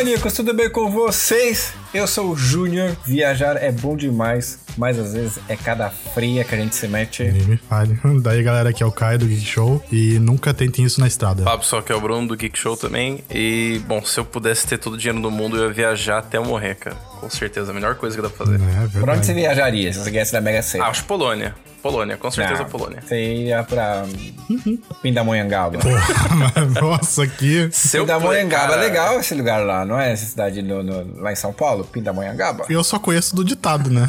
maníacos, tudo bem com vocês? Eu sou o Júnior. Viajar é bom demais, mas às vezes é cada fria que a gente se mete. Nem me fale. Daí, galera, aqui é o Caio do Geek Show e nunca tentem isso na estrada. Fala pessoal, aqui é o Bruno do Geek Show também. E, bom, se eu pudesse ter todo o dinheiro do mundo, eu ia viajar até eu morrer, cara. Com certeza, a melhor coisa que dá pra fazer. É Por verdade. onde você viajaria se você ganhasse da Mega Sena? Acho Polônia. Polônia, com certeza Não, Polônia. Você ia pra Pindamonhangaba. Nossa, aqui. Se eu Pindamonhangaba é legal esse lugar lá, não é? Essa cidade no, no- lá em São Paulo? Pindamonhangaba? Eu só conheço do ditado, né?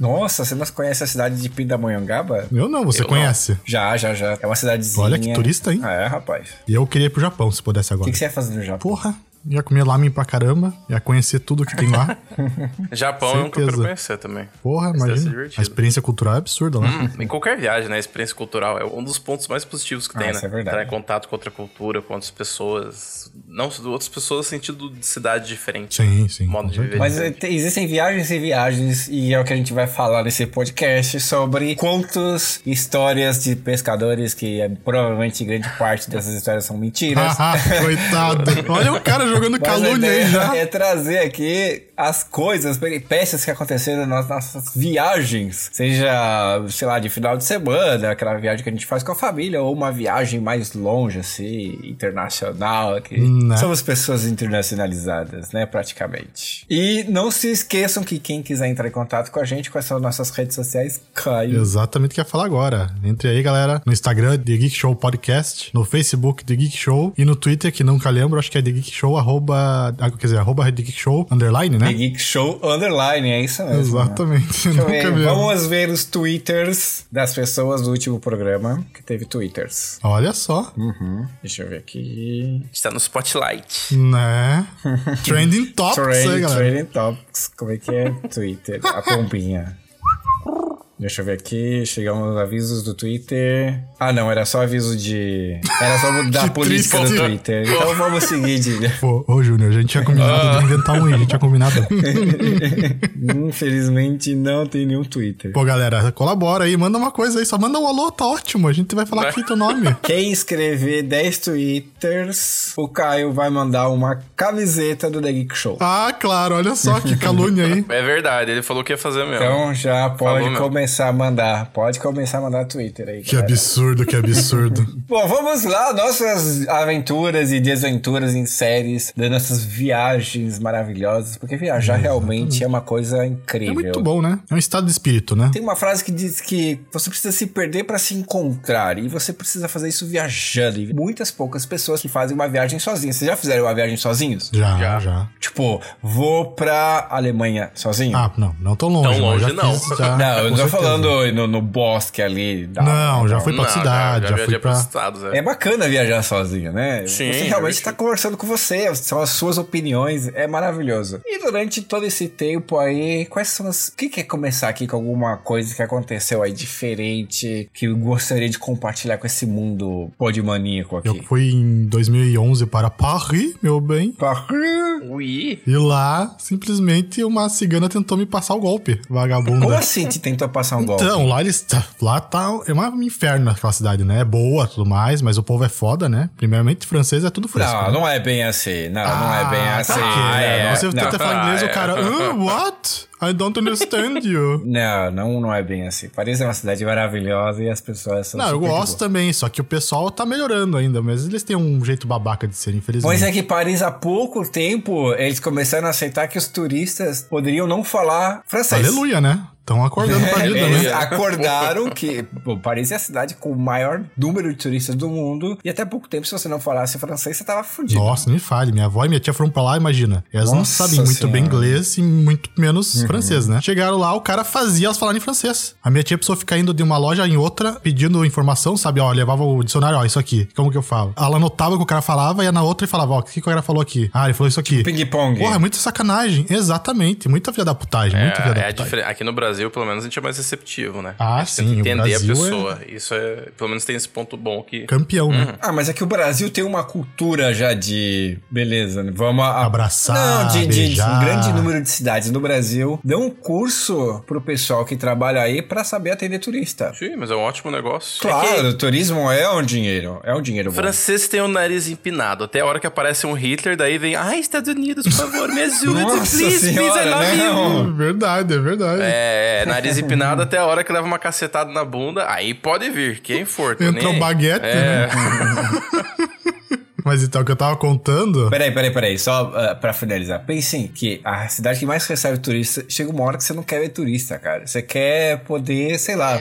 Nossa, você não conhece a cidade de Pindamonhangaba? Eu não, você Eu conhece. Já, já, já. É uma cidadezinha. Olha que turista, hein? É, rapaz. E eu queria ir pro Japão, se pudesse O agora. que, que você ia fazer no Japão? Porra, ia comer lamen pra caramba, ia conhecer tudo que tem lá. Japão é um que eu quero Certeza. conhecer também. Porra, Isso imagina. A experiência cultural é absurda lá. Hum, em qualquer viagem, né? A experiência cultural é um dos pontos mais positivos que Ah, tem, isso né? é verdade. Entrar em contato com outra cultura, com outras pessoas. Não, outras pessoas no sentido de cidade diferente. Sim, sim. Modo de viver. certeza. Mas te- existem viagens e viagens, e é o que a gente vai falar nesse podcast sobre contos, histórias de pescadores, que é, provavelmente grande parte dessas histórias são mentiras. Coitado. Olha o cara jogando A calúnia aí já. é trazer aqui as coisas, as peripécias que aconteceram nas nossas viagens. Seja, sei lá, de final de semana, aquela viagem que a gente faz com a família, ou uma viagem mais longe, assim, internacional. Que Né? Somos pessoas internacionalizadas, né, praticamente. E não se esqueçam que quem quiser entrar em contato com a gente, quais são nossas redes sociais, Caio. Exatamente o que eu ia falar agora. Entre aí, galera, no Instagram, The Geek Show Podcast, no Facebook, The Geek Show, e no Twitter, que nunca lembro, acho que é The Geek Show, arroba, ah, quer dizer, arroba The Geek Show, underline, né? The Geek Show Underline, é isso mesmo. né? Exatamente. Nunca ver. Vamos ver os twitters das pessoas do último programa, que teve twitters. Olha só, Uhum. Deixa eu ver aqui. A gente tá no spotlight. né? Trending Topics aí, Trade, galera. trading Topics. Como é que é? Twitter. A pombinha. Deixa eu ver aqui. Chegamos aos avisos do Twitter. Ah, não. Era só aviso de. Era só da política triste. do Twitter. Então vamos seguir, de... Pô, ô Júnior, a gente tinha combinado de inventar um aí, a gente tinha combinado. Infelizmente não tem nenhum Twitter. Pô, galera, colabora aí, manda uma coisa aí, só manda um alô, tá ótimo, a gente vai falar aqui teu nome. Quem escrever 10 twitters, o Caio vai mandar uma camiseta do The Geek Show. Ah, claro, olha só que calúnia aí. É verdade, ele falou que ia fazer mesmo. Então já pode mesmo. Começar a mandar. Pode começar a mandar Twitter aí. Que galera. absurdo, que absurdo. Bom, vamos lá, nossas aventuras e desventuras em séries, das nossas viagens maravilhosas, porque viajar realmente é uma coisa incrível. É muito bom, né? É um estado de espírito, né? Tem uma frase que diz que você precisa se perder pra se encontrar e você precisa fazer isso viajando. E muitas poucas pessoas que fazem uma viagem sozinhas. Vocês já fizeram uma viagem sozinhos? Já, Já. já. Tipo, vou pra Alemanha sozinho? Ah, não, não tão longe. Tão longe, não. fiz, já, não, eu não tô. Falando no, no bosque ali. da- Não, já fui pra Não, cidade, já, viajei fui pra... estados, é. É bacana viajar sozinho, né? Sim, você realmente tá conversando com você, são as suas opiniões, é maravilhoso. E durante todo esse tempo aí, quais são as. O que quer começar aqui com alguma coisa que aconteceu aí diferente que eu gostaria de compartilhar com esse mundo podmaníaco aqui? Eu fui em 2011 para Paris, meu bem. Ui. E lá, simplesmente, uma cigana tentou me passar o golpe, vagabunda. Como assim te tentou passar um golpe? Então, lá eles. Lá tá. É um inferno aquela cidade, né? É boa tudo mais, mas o povo é foda, né? Primeiramente, francês é tudo fresco. Não, né? não é bem assim. Não, não é bem Ah, assim. tá né? É, Você não. tenta falar inglês Ah, o cara. "Ah, what? I don't understand you. Não, não, não é bem assim. Paris é uma cidade maravilhosa e as pessoas são Não, eu gosto boa. também, só que o pessoal tá melhorando ainda, mas eles têm um jeito babaca de ser, infelizmente. Pois é que Paris, há pouco tempo, eles começaram a aceitar que os turistas poderiam não falar francês. Aleluia, né? Estão acordando pra vida, né? acordaram que pô, Paris é a cidade com o maior número de turistas do mundo e até pouco tempo, se você não falasse francês, você tava fudido. Nossa, nem fale. Minha avó e minha tia foram pra lá, imagina. Elas não Nossa sabem muito bem Senhora. inglês e muito menos francês, né? Chegaram lá, o cara fazia elas falarem francês. A minha tia precisou ficar indo de uma loja em outra, pedindo informação, sabe? Ó, levava o dicionário, ó, isso aqui. Como que eu falo? Ela anotava o que o cara falava, ia na outra e falava, ó, o que, que o cara falou aqui? Ah, ele falou isso aqui. Ping-pong. Porra, é muita sacanagem. Exatamente. Muita filha da putagem. muita filha É, da é putagem. Aqui no Brasil Brasil, pelo menos, a gente é mais receptivo, né? Ah, a gente tenta sim, o Entender a Brasil pessoa. Isso é. Pelo menos tem esse ponto bom que. Campeão, né? Ah, mas é que o Brasil tem uma cultura já de. Beleza, né? vamos a... Abraçar, Não, de, de- de beijar. um grande número de cidades no Brasil. Dê um curso pro pessoal que trabalha aí pra saber atender turista. Sim, mas é um ótimo negócio. É que Claro, o turismo é um dinheiro. É um dinheiro o bom. francês tem o nariz empinado. Até a hora que aparece um Hitler, daí vem, ai, Estados Unidos, por favor, me ajude, Nossa please, please, I senhora, love you. não. É Verdade, é verdade. É, é, nariz empinado até a hora que leva uma cacetada na bunda, aí pode vir, quem for. nem aí. baguete, É. né? Mas então, o que eu tava contando. Peraí, peraí, peraí. Só uh, pra finalizar. Pensem que a cidade que mais recebe turista chega uma hora que você não quer ver turista, cara. Você quer poder, sei lá.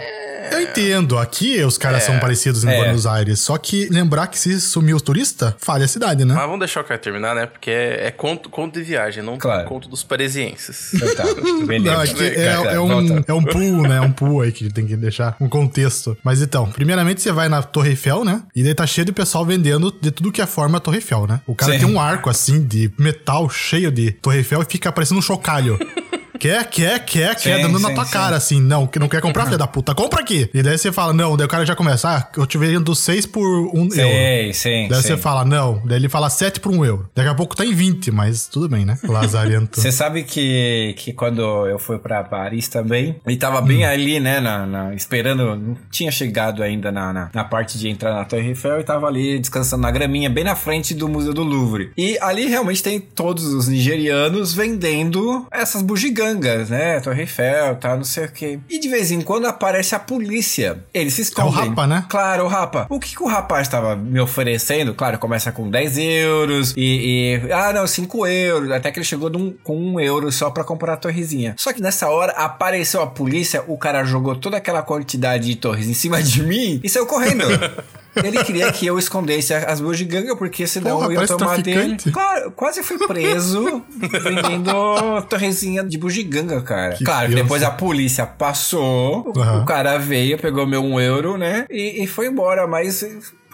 Eu entendo, aqui os caras são parecidos em é. Buenos Aires. Só que lembrar que se sumir os turistas, falha a cidade, né? Mas vamos deixar o cara terminar, né? Porque é, é conto, conto de viagem, não Claro. conto dos parisienses. Então tá, beleza. Não, é, é, Tá, é um, é um pool, né? É um pool aí que tem que deixar um contexto. Mas então, primeiramente você vai na Torre Eiffel, né? E daí tá cheio de pessoal vendendo de tudo que é forma Torre Eiffel, né? O cara Sim. tem um arco assim de metal cheio de Torre Eiffel e fica parecendo um chocalho. Quer, quer, quer, quer, Sim, dando na sim, tua sim. cara, assim. Não, que não quer comprar, filha da puta. Compra aqui. E daí você fala, não. Daí o cara já começa, ah, eu te vendo 6 por 1 euro. Sim, sim. Daí você fala, não. Daí ele fala 7 por 1 euro. Daqui a pouco tá em 20, mas tudo bem, né? Lazarento. Você sabe que, que quando eu fui pra Paris também, ele tava bem ali, né, na, na- esperando, não tinha chegado ainda na, na, na parte de entrar na Torre Eiffel e tava ali descansando na graminha, bem na frente do Museu do Louvre. E ali realmente tem todos os nigerianos vendendo essas bugigangas, né, Torre Eiffel, tal, não sei o quê. E de vez em quando aparece a polícia. Eles se escondem. rapa, né? Claro, o rapa. O que, que o rapaz estava me oferecendo? Claro, começa com 10 euros e, e- Ah, não, 5 euros. Até que ele chegou num- com 1 euro só pra comprar a torrezinha. Só que nessa hora apareceu a polícia, o cara jogou toda aquela quantidade de torres em cima de mim e saiu correndo. Ele queria que eu escondesse as bugigangas, porque senão Porra, eu ia tomar dele. Claro, quase fui preso vendendo torrezinha de bugiganga, cara. Que claro, criança. depois a polícia passou, o- Aham. o cara veio, pegou meu um euro, né? E, e foi embora, mas.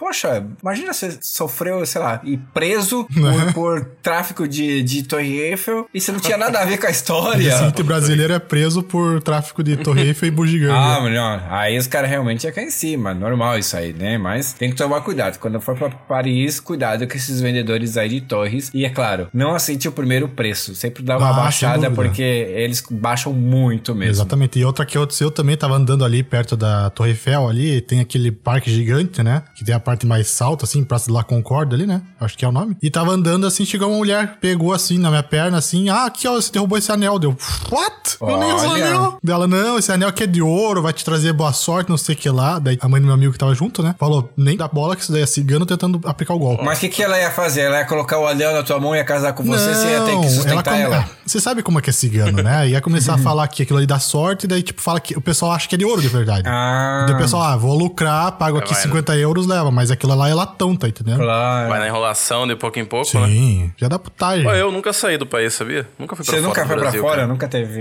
Poxa, imagina você sofreu, sei lá, e preso Né? por, por tráfico de, de Torre Eiffel e você não tinha nada a ver com a O história. seguinte brasileiro é preso por tráfico de Torre Eiffel e bugiganga. Ah, melhor. Aí os caras realmente iam cair em cima. Normal isso aí, né? Mas tem que tomar cuidado. Quando for pra Paris, cuidado com esses vendedores aí de torres. E é claro, não aceite o primeiro preço. Sempre dá uma Ah, baixada, porque eles baixam muito mesmo. Exatamente. E outra que aconteceu, eu também tava andando ali perto da Torre Eiffel ali, tem aquele parque gigante, né? Que tem a parte mais alta, assim, Praça de La Concorde ali, né? Acho que é o nome. E tava andando assim, chegou uma mulher, pegou assim na minha perna, assim, ah, aqui ó, você derrubou esse anel. Deu, what? Eu nem uso anel. Dela, não, esse anel aqui é de ouro, vai te trazer boa sorte, não sei o que lá. Daí a mãe do meu amigo que tava junto, né? Falou, nem dá bola que isso daí é cigano tentando aplicar o golpe. Mas o que, que ela ia fazer? Ela ia colocar o anel na tua mão e ia casar com você, você ia ter que sustentar come- ela. Ah, Você sabe como é que é cigano, né? Ia começar a falar que aquilo ali dá sorte, e daí, tipo, fala que o pessoal acha que é de ouro de verdade. Ah, Daí o pessoal, ah, vou lucrar, pago aqui vai, né? 50 euros, leva, mas aquilo lá é latão, tá entendendo? claro. Vai na enrolação de pouco em pouco, né? Sim, já dá putagem. Pô, eu nunca saí do país, sabia? Nunca fui pra Você fora nunca do foi pra Brasil, fora? cara. Nunca teve.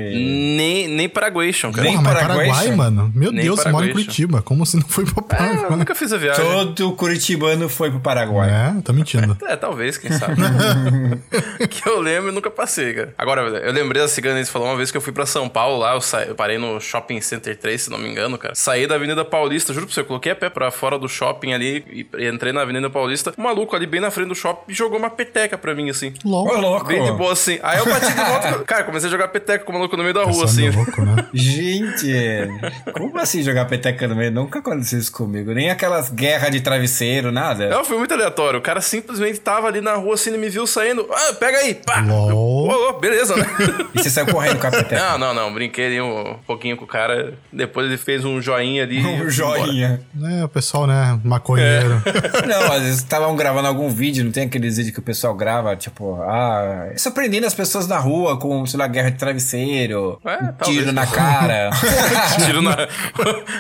Nem, nem Paraguation, cara. Nem Porra, mas Paraguai, Paraguai, mano. Meu Nem Deus, você mora em Curitiba. Como você não foi pra É, eu Paraguai? nunca fiz a viagem. Todo curitibano foi pro Paraguai. É, tá mentindo. É, talvez, quem sabe. que eu lembro e nunca passei, cara. Agora, eu lembrei da cigana, eles falou uma vez que eu fui pra São Paulo lá, eu, sa... eu parei no Shopping Center 3, se não me engano, cara. Saí da Avenida Paulista, juro pra você, eu coloquei a pé pra fora do shopping ali e e entrei na Avenida Paulista. Um maluco ali bem na frente do shopping jogou uma peteca pra mim, assim. Ô, louco. Bem de boa, assim. Aí eu bati de volta. Cara, comecei a jogar peteca com o maluco no meio da rua, assim. louco, né? Gente, como assim jogar peteca no meio? Nunca aconteceu isso comigo. Nem aquelas guerras de travesseiro, nada. Não, foi muito aleatório. O cara simplesmente tava ali na rua, assim, ele me viu saindo. Ah, pega aí! Pá! Ô, ô, beleza, né? E você saiu correndo com a peteca. Não, não, não. Brinquei ali um pouquinho com o cara. Depois ele fez um joinha ali. Um joinha. É, o pessoal, né? Não, às vezes estavam gravando algum vídeo, não tem aqueles vídeos que o pessoal grava, tipo, ah, surpreendendo as pessoas na rua com, sei lá, guerra de travesseiro, É, um tiro na cara. Tiro na.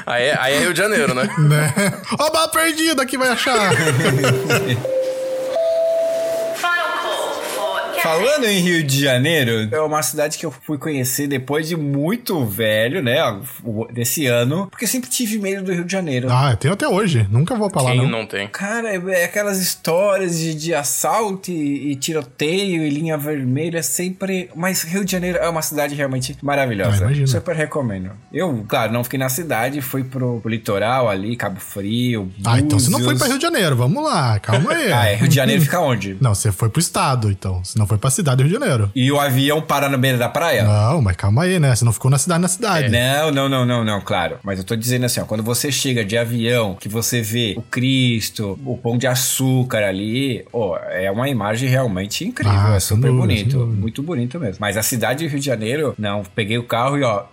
aí, é, aí é Rio de Janeiro, né? né? Ó, bala perdida, aqui vai achar. Falando em Rio de Janeiro, é uma cidade que eu fui conhecer depois de muito velho, né? Desse ano, porque eu sempre tive medo do Rio de Janeiro. Ah, eu tenho até hoje. Nunca vou pra lá, Quem não. não tem? Cara, é aquelas histórias de, de assalto e, e tiroteio e linha vermelha, é sempre. Mas Rio de Janeiro é uma cidade realmente maravilhosa. Ah, imagino. Super recomendo. Eu, claro, não fiquei na cidade, fui pro, pro litoral ali, Cabo Frio. Ah, então você não foi Búzios. pra Rio de Janeiro. Vamos lá, calma aí. Ah, é. Rio de Janeiro fica onde? Não, você foi pro estado, então. Você não foi pra cidade do Rio de Janeiro. E o avião para na beira da praia? Não, mas calma aí, né? Você não ficou na cidade, na cidade. Não, não, não, não, não, claro. Mas eu tô dizendo assim, ó, quando você chega de avião, que você vê o Cristo, o pão de açúcar ali, ó, é uma imagem realmente incrível, Ah, é super dúvida, bonito, muito bonito mesmo. Mas a cidade de Rio de Janeiro, não, peguei o carro e ó,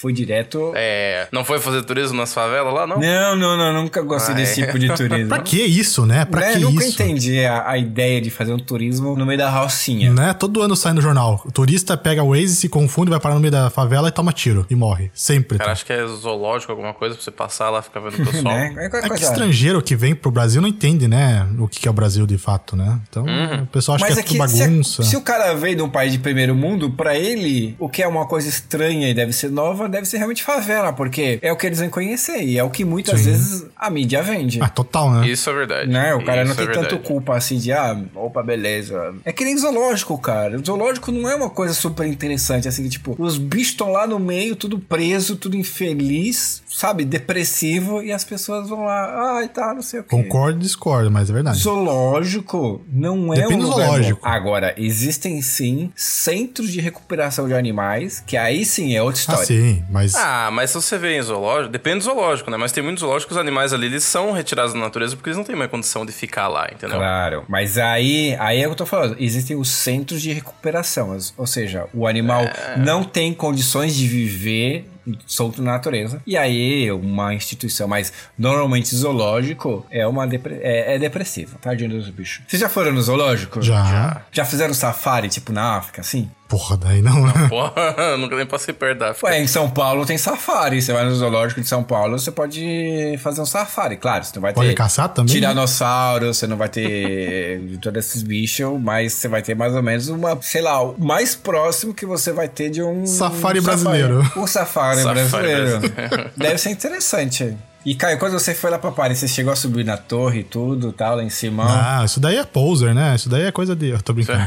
fui direto. É, não foi fazer turismo nas favelas lá, não? Não, não, não, nunca gostei Ah, desse é. tipo de turismo. Pra que isso, né? Pra Né, que nunca isso? entendi a, a ideia de fazer um turismo no meio da rocinha. Né? Todo ano sai no jornal. O turista pega o Waze, se confunde, vai parar no meio da favela e toma tiro. E morre. Sempre. Cara, tá? acho que é zoológico, alguma coisa, pra você passar lá, ficar vendo o pessoal. Né? Qualquer É que coisa. estrangeiro que vem pro Brasil não entende, né? O que que é o Brasil de fato, né? Então, o pessoal acha Mas que é é que tudo se, a- bagunça. se o cara veio de um país de primeiro mundo, pra ele, o que é uma coisa estranha e deve ser nova, deve ser realmente favela, porque é o que eles vão conhecer e é o que muitas Sim. vezes a mídia vende. Ah, total, né? Isso é verdade. Né? O cara não Isso tem é tanto culpa assim de, ah, opa, beleza. É que nem zoológico, cara. O zoológico não é uma coisa super interessante, assim, que, tipo, os bichos estão lá no meio, tudo preso, tudo infeliz, sabe? Depressivo, e as pessoas vão lá, ai, tá, não sei o quê. Concordo e discordo, mas é verdade. Zoológico não é Depende um lugar zoológico. bom. Agora, existem sim centros de recuperação de animais, que aí sim é outra Ah, história. sim, mas. Ah, mas se você vê em zoológico, depende do zoológico, né? Mas tem muitos zoológicos, os animais ali, eles são retirados da natureza porque eles não têm mais condição de ficar lá, entendeu? Claro, mas aí, aí é o que eu tô falando. Existem os centros de recuperação, ou seja, o animal É. não tem condições de viver solto na natureza. E aí, uma instituição mais normalmente zoológico é uma depre- é, é depressiva. Tadinho dos bichos. Vocês já foram no zoológico? Já. Já fizeram safari, tipo na África, assim? Porra, daí não. né? Porra, nunca nem passei perto da África. Ué, em São Paulo tem safari. Você vai no zoológico de São Paulo, você pode fazer um safari. Claro, você não vai Pode ter caçar também, né? tiranossauro, você não vai ter todos esses bichos, mas você vai ter mais ou menos uma, sei lá, o mais próximo que você vai ter de um Safari um brasileiro. Um safari, Safari brasileiro. brasileiro. Deve ser interessante. E Caio, quando você foi lá pra Paris, você chegou a subir na torre e tudo, tal, lá em cima? Ah, isso daí é poser, né? Isso daí é coisa de. Eu tô brincando.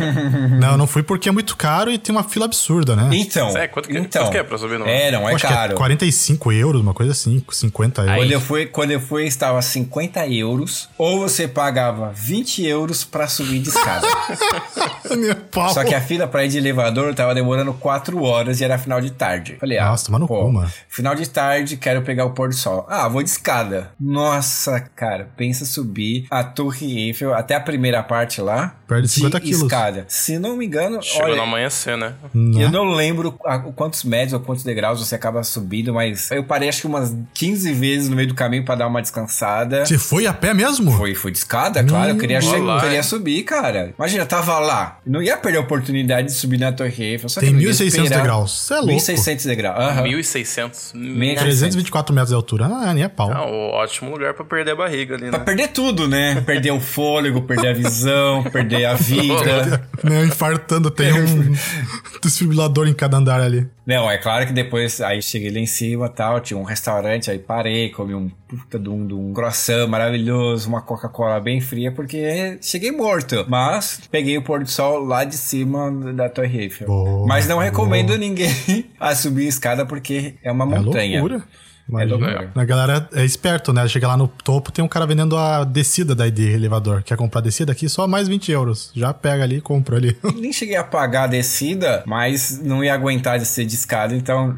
não, não fui porque é muito caro e tem uma fila absurda, né? Então, É, quanto que- então, quanto que é pra subir no- É, não, é Acho caro. é 45 euros, uma coisa assim, 50 euros. Quando eu, fui, quando eu fui, estava 50 euros, ou você pagava 20 euros pra subir de escada. Meu pau. Só que a fila pra ir de elevador tava demorando 4 horas e era final de tarde. Falei, ah, Nossa, toma no pô, cu, mano. final de tarde, quero pegar o pôr do sol. Ah, vou de escada. Nossa, cara, pensa subir a Torre Eiffel até a primeira parte lá. Perde de 50 quilos. escada. Se não me engano, Chegou no olha, amanhecer, né? Né? eu não lembro a- quantos metros ou quantos degraus você acaba subindo, mas eu parei acho que umas 15 vezes no meio do caminho pra dar uma descansada. Você foi a pé mesmo? Foi, foi de escada, claro. Eu queria, Hum, che- olá, queria subir, cara. Imagina, eu tava lá. Não ia perder a oportunidade de subir na Torre Eiffel. Só que Tem eu não ia 1.600 esperar. degraus. Cê é louco. 1.600 degraus. Aham. 1.600. Meia- 324 metros de altura. Ah, nem é pau. Ah, um ótimo lugar pra perder a barriga ali, Pra né? perder tudo, né? Perder o fôlego, perder a visão, perder a vida. Né, infartando, tem um desfibrilador em cada andar ali. Não, é claro que depois aí cheguei lá em cima e tal, tinha um restaurante, aí parei, comi um puta de um, de um croissant maravilhoso, uma Coca-Cola bem fria, porque cheguei morto. Mas peguei o pôr do sol lá de cima da Torre Eiffel. Boa, Mas não boa. recomendo ninguém a subir a escada porque é uma montanha. É loucura. É Imagina. loucura. A galera é esperto, né? Chega lá no topo, tem um cara vendendo a descida daí de elevador. Quer comprar a descida aqui? Só mais 20 euros. Já pega ali e compra ali. Nem cheguei a pagar a descida, mas não ia aguentar de ser de escada, então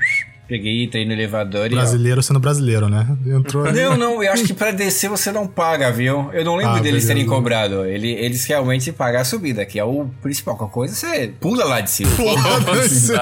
peguei, entrei no elevador e. ó, brasileiro sendo brasileiro, né? Entrou ali. Não, não, eu acho que pra descer você não paga, viu? Eu não lembro Ah, deles beleza. terem cobrado. Ele, eles realmente pagam a subida, que é o principal. Qualquer coisa você pula lá de cima.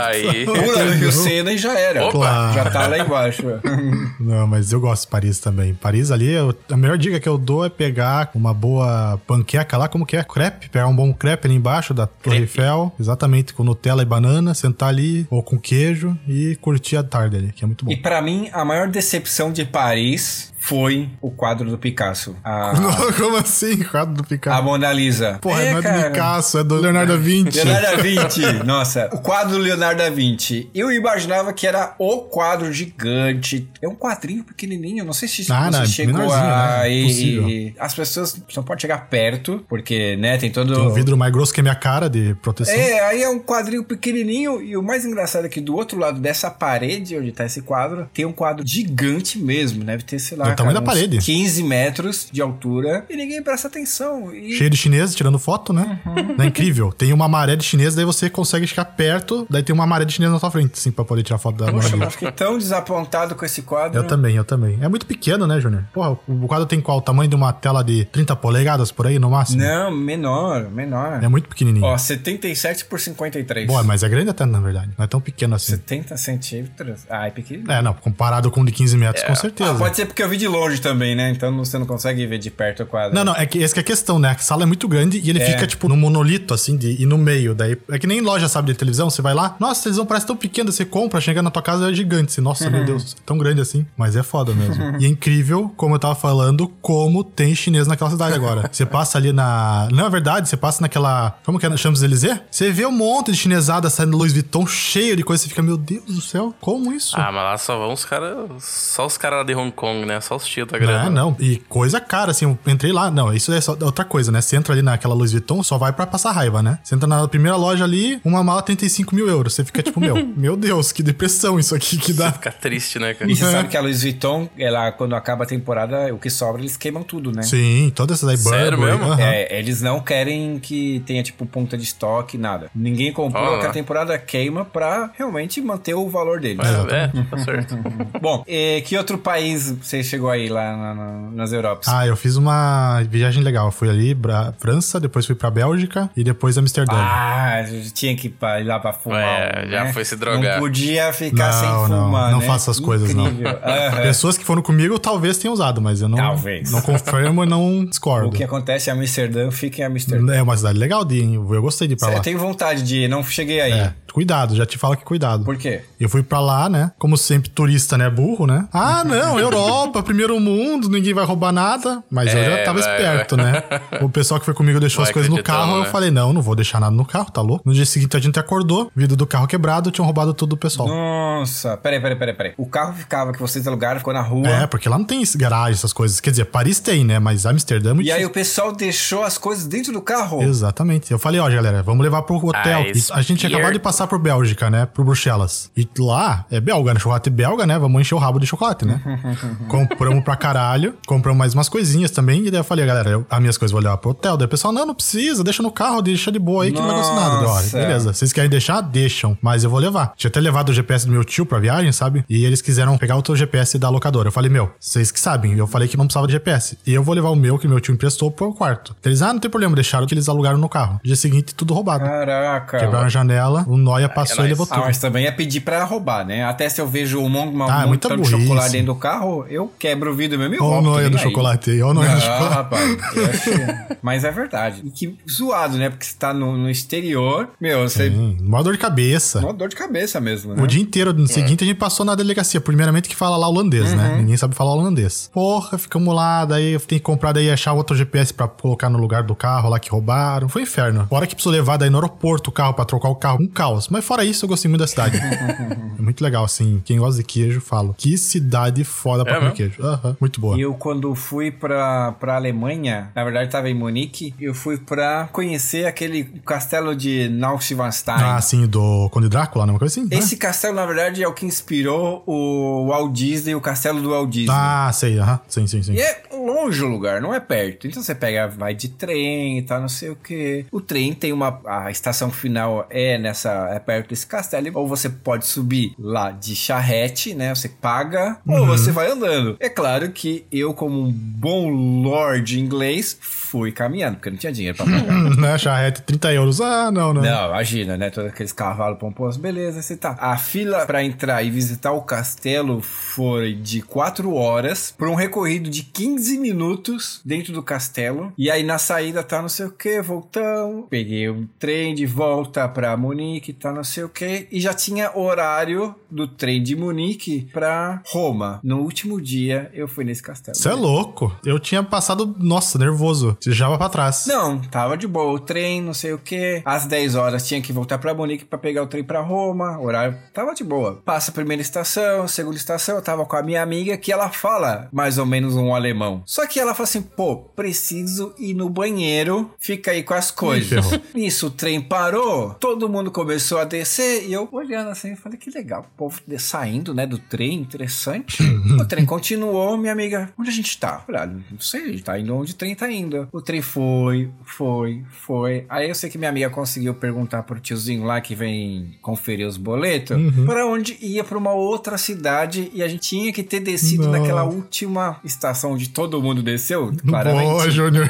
Aí. Pula no Rio Sena e já era. Opa! Já tá lá embaixo. Não, mas eu gosto de Paris também. Paris ali, eu- a melhor dica que eu dou é pegar uma boa panqueca lá, como que é? Crepe. Pegar um bom crepe ali embaixo da Torre Eiffel. Exatamente, com Nutella e banana. Sentar ali, ou com queijo e curtir a tarde ali, que é muito bom. E pra mim, a maior decepção de Paris foi o quadro do Picasso. A, Como assim? Quadro do a Picasso. Mona Lisa. Porra, não é do cara. Picasso, é do Leonardo da Vinci. Leonardo da Vinci. Nossa, o quadro do Leonardo da Vinci. Eu imaginava que era o quadro gigante. É um quadrinho pequenininho. Não sei se Ah, você não, chegou a... né? e- e as pessoas não podem chegar perto, porque, né, tem todo... Tem um vidro mais grosso que a minha cara de proteção. É, aí é um quadrinho pequenininho e o mais engraçado é que do outro lado dessa parede onde tá esse quadro, tem um quadro gigante mesmo, deve ter, sei lá, Do tamanho da parede. 15 metros de altura e ninguém presta atenção. E Cheio de chineses tirando foto, né? Uhum. É incrível. Tem uma maré de chinês, daí você consegue chegar perto, daí tem uma maré de chinês na sua frente, assim, pra poder tirar foto da Poxa, eu fiquei tão desapontado com esse quadro. Eu também, eu também. É muito pequeno, né, Júnior? Porra, o quadro tem qual? O tamanho de uma tela de 30 polegadas por aí, no máximo? Não, menor, menor. É muito pequenininho. Ó, 77 por 53. Boa, mas é grande até, na verdade. Não é tão pequeno assim. 70 centímetros. Ah, é pequeno. É, não, comparado com o de 15 metros, com certeza. Ah, pode ser porque eu vi de longe também, né? Então você não consegue ver de perto o quadro. Não, não, é que essa que é a questão, né? A sala é muito grande e ele É. fica, tipo, no monolito, assim, de, e no meio. Daí, é que nem loja, sabe, de televisão, você vai lá, nossa, a televisão parece tão pequena, você compra, chega na tua casa é gigante. Você, nossa, Uhum. meu Deus, tão grande assim. Mas é foda mesmo. e é incrível, como eu tava falando, como tem chinês naquela cidade agora. Você passa ali na. Não é verdade, você passa naquela. Como que é? Champs-Élysées? Você vê um monte de chinesada saindo Louis Vuitton cheio de coisa, você fica, meu Deus do céu, como isso? Ah, mas lá só vão os caras. Só os caras lá de Hong Kong, né? Tios da grana. É, não. E coisa cara, assim, eu entrei lá. Não, isso é só outra coisa, né? Você entra ali naquela Louis Vuitton, só vai pra passar raiva, né? Você entra na primeira loja ali, uma mala 35 mil euros. Você fica tipo, meu, meu Deus, que depressão isso aqui que dá. Fica triste, né, cara? E você É. sabe que a Louis Vuitton, ela, quando acaba a temporada, o que sobra, eles queimam tudo, né? Sim, todas essas aí, Sério Burberry, mesmo? aham. É, eles não querem que tenha, tipo, ponta de estoque, nada. Ninguém comprou, Ah. que a temporada queima pra realmente manter o valor deles. É, é, tá certo. Bom, e que outro país você chegou aí lá na- na- nas Europas? Ah, eu fiz uma viagem legal. Eu fui ali pra França, depois fui pra Bélgica e depois Amsterdã. Ah, tinha que ir lá pra fumar. É, um, já né? foi se drogar. Não podia ficar sem não, não, fumar, não né? faça essas coisas, não. Incrível. Aham. Pessoas que foram comigo talvez tenham usado, mas eu não, Talvez. não confirmo e não discordo. O que acontece em Amsterdã, fica em Amsterdã. É uma cidade legal de ir, eu gostei de ir pra lá. Eu tenho vontade de ir, não cheguei aí. É, cuidado, já te falo que cuidado. Por quê? Eu fui pra lá, né? Como sempre, turista, né? Burro, né? Ah, não, Europa, primeiro mundo, ninguém vai roubar nada. Mas eu já É, tava vai, esperto, né? O pessoal que foi comigo deixou Vai as coisas no carro. Eu né? falei, não, não vou deixar nada no carro, tá louco? No dia seguinte a gente acordou, vidro do carro quebrado, tinham roubado tudo do pessoal. Nossa, peraí, peraí, peraí, peraí. O carro ficava que vocês alugaram, ficou na rua. É, porque lá não tem garagem, essas coisas. Quer dizer, Paris tem, né? Mas Amsterdã é muito E aí o pessoal deixou as coisas dentro do carro. Exatamente. Eu falei, ó, galera, vamos levar pro hotel. Ah, a gente acabado de passar por Bélgica, né? Por Bruxelas. E lá é belga, né? Chocolate belga, né? Vamos encher o rabo de chocolate, né? compramos pra caralho. Compramos mais umas coisinhas também. E daí eu falei, galera, eu, as minhas coisas vou levar pro hotel. Daí o pessoal, não, não precisa, deixa no carro, deixa de boa aí que não vai acontecer nada. Daí, Nossa. ó, beleza, vocês querem deixar? Deixam. Mas eu vou levar. Tinha até levado o GPS do meu tio pra viagem, sabe? E eles quiseram pegar outro GPS da locadora. Eu falei, meu, vocês que sabem. Eu falei que não precisava de GPS. E eu vou levar o meu, que meu tio emprestou, pro quarto. Eles, ah, não tem problema, deixaram que eles alugaram no carro. Dia seguinte, tudo roubado. Caraca. Quebraram a janela, o Noia passou e nóis. levou Ah, mas também é pedir pra roubar, né? Até se eu vejo um monte, uma, Ah, é um de burrice. chocolate dentro do carro, eu quebro o vidro mesmo e Olha o roubo. Noia do aí. chocolate aí, olha o Noia do chocolate. rapaz. acho- Mas é verdade. E que zoado, né? Porque você tá no, no exterior, meu, você. Hum, mó dor de cabeça. Uma dor de cabeça mesmo, né? O dia inteiro, no seguinte, a gente passou na delegacia. Primeiramente que fala lá holandês, Uhum. né? Ninguém sabe falar holandês. Porra, ficamos lá, daí eu tenho que comprar daí achar outro GPS pra colocar no lugar do carro lá que roubaram. Foi um inferno. Fora que precisou levar daí no aeroporto o carro pra trocar o carro. Um caos. Mas fora isso, eu gostei muito da cidade. é muito legal, assim. Quem gosta de queijo, falo. Que cidade foda pra É comer mesmo? queijo. Aham, muito boa. E eu, quando fui pra, pra Alemanha, na verdade tava em Munique, eu fui pra conhecer aquele castelo de Neuschwanstein. Ah, sim, do Conde Drácula, né? Uma coisa assim? né? Esse castelo, na verdade, é o que inspirou o Walt Disney, o castelo do Walt Disney. Ah, sei, aham. Sim, sim, sim. E é longe o lugar, não é perto. Então você pega, vai de trem e tal, não sei o que. O trem tem uma. A estação final é nessa. É perto desse castelo. Ou você pode subir lá de charrete, né? Você paga, ou você vai andando. É claro que eu, como um bom lord inglês, fui caminhando, porque não tinha dinheiro pra pagar. né? Charrete, 30 euros. Ah, não, não. Não, imagina, né? Todos aqueles cavalos pomposos. Beleza, você tá. A fila pra entrar e visitar o castelo foi de 4 horas por um recorrido de 15 minutos dentro do castelo. E aí na saída tá não sei o que, voltamos. Peguei um trem de volta pra Munique, tá não sei o que. E já tinha horário do trem de Munique pra Roma. No último dia eu fui nesse castelo. Você é louco. Eu tinha passado, nossa, nervoso. Você já vai pra trás. Não, tava de boa. O trem, não sei o que. Às 10 horas tinha que voltar pra Munique pra pegar o trem pra Roma. Horário tava de boa. Passa a primeira estação, segunda estação. Eu tava com a minha amiga que ela fala mais ou menos um alemão. Só que ela fala assim: pô, preciso ir no banheiro. Fica aí com as coisas. Nisso o trem parou. Todo mundo começou a descer. E eu olhando assim, falei: que legal. O povo saindo, né, do trem. Interessante. o trem continuou. Minha amiga, onde a gente tá? Falei, ah, não sei, a gente tá indo onde o trem tá indo. O trem foi, foi, foi. Aí eu sei que minha amiga conseguiu perguntar pro tiozinho lá que vem conferir os boletos pra onde ia pra uma outra cidade e a gente tinha que ter descido Não. naquela última estação onde todo mundo desceu, claramente. Boa, Júnior.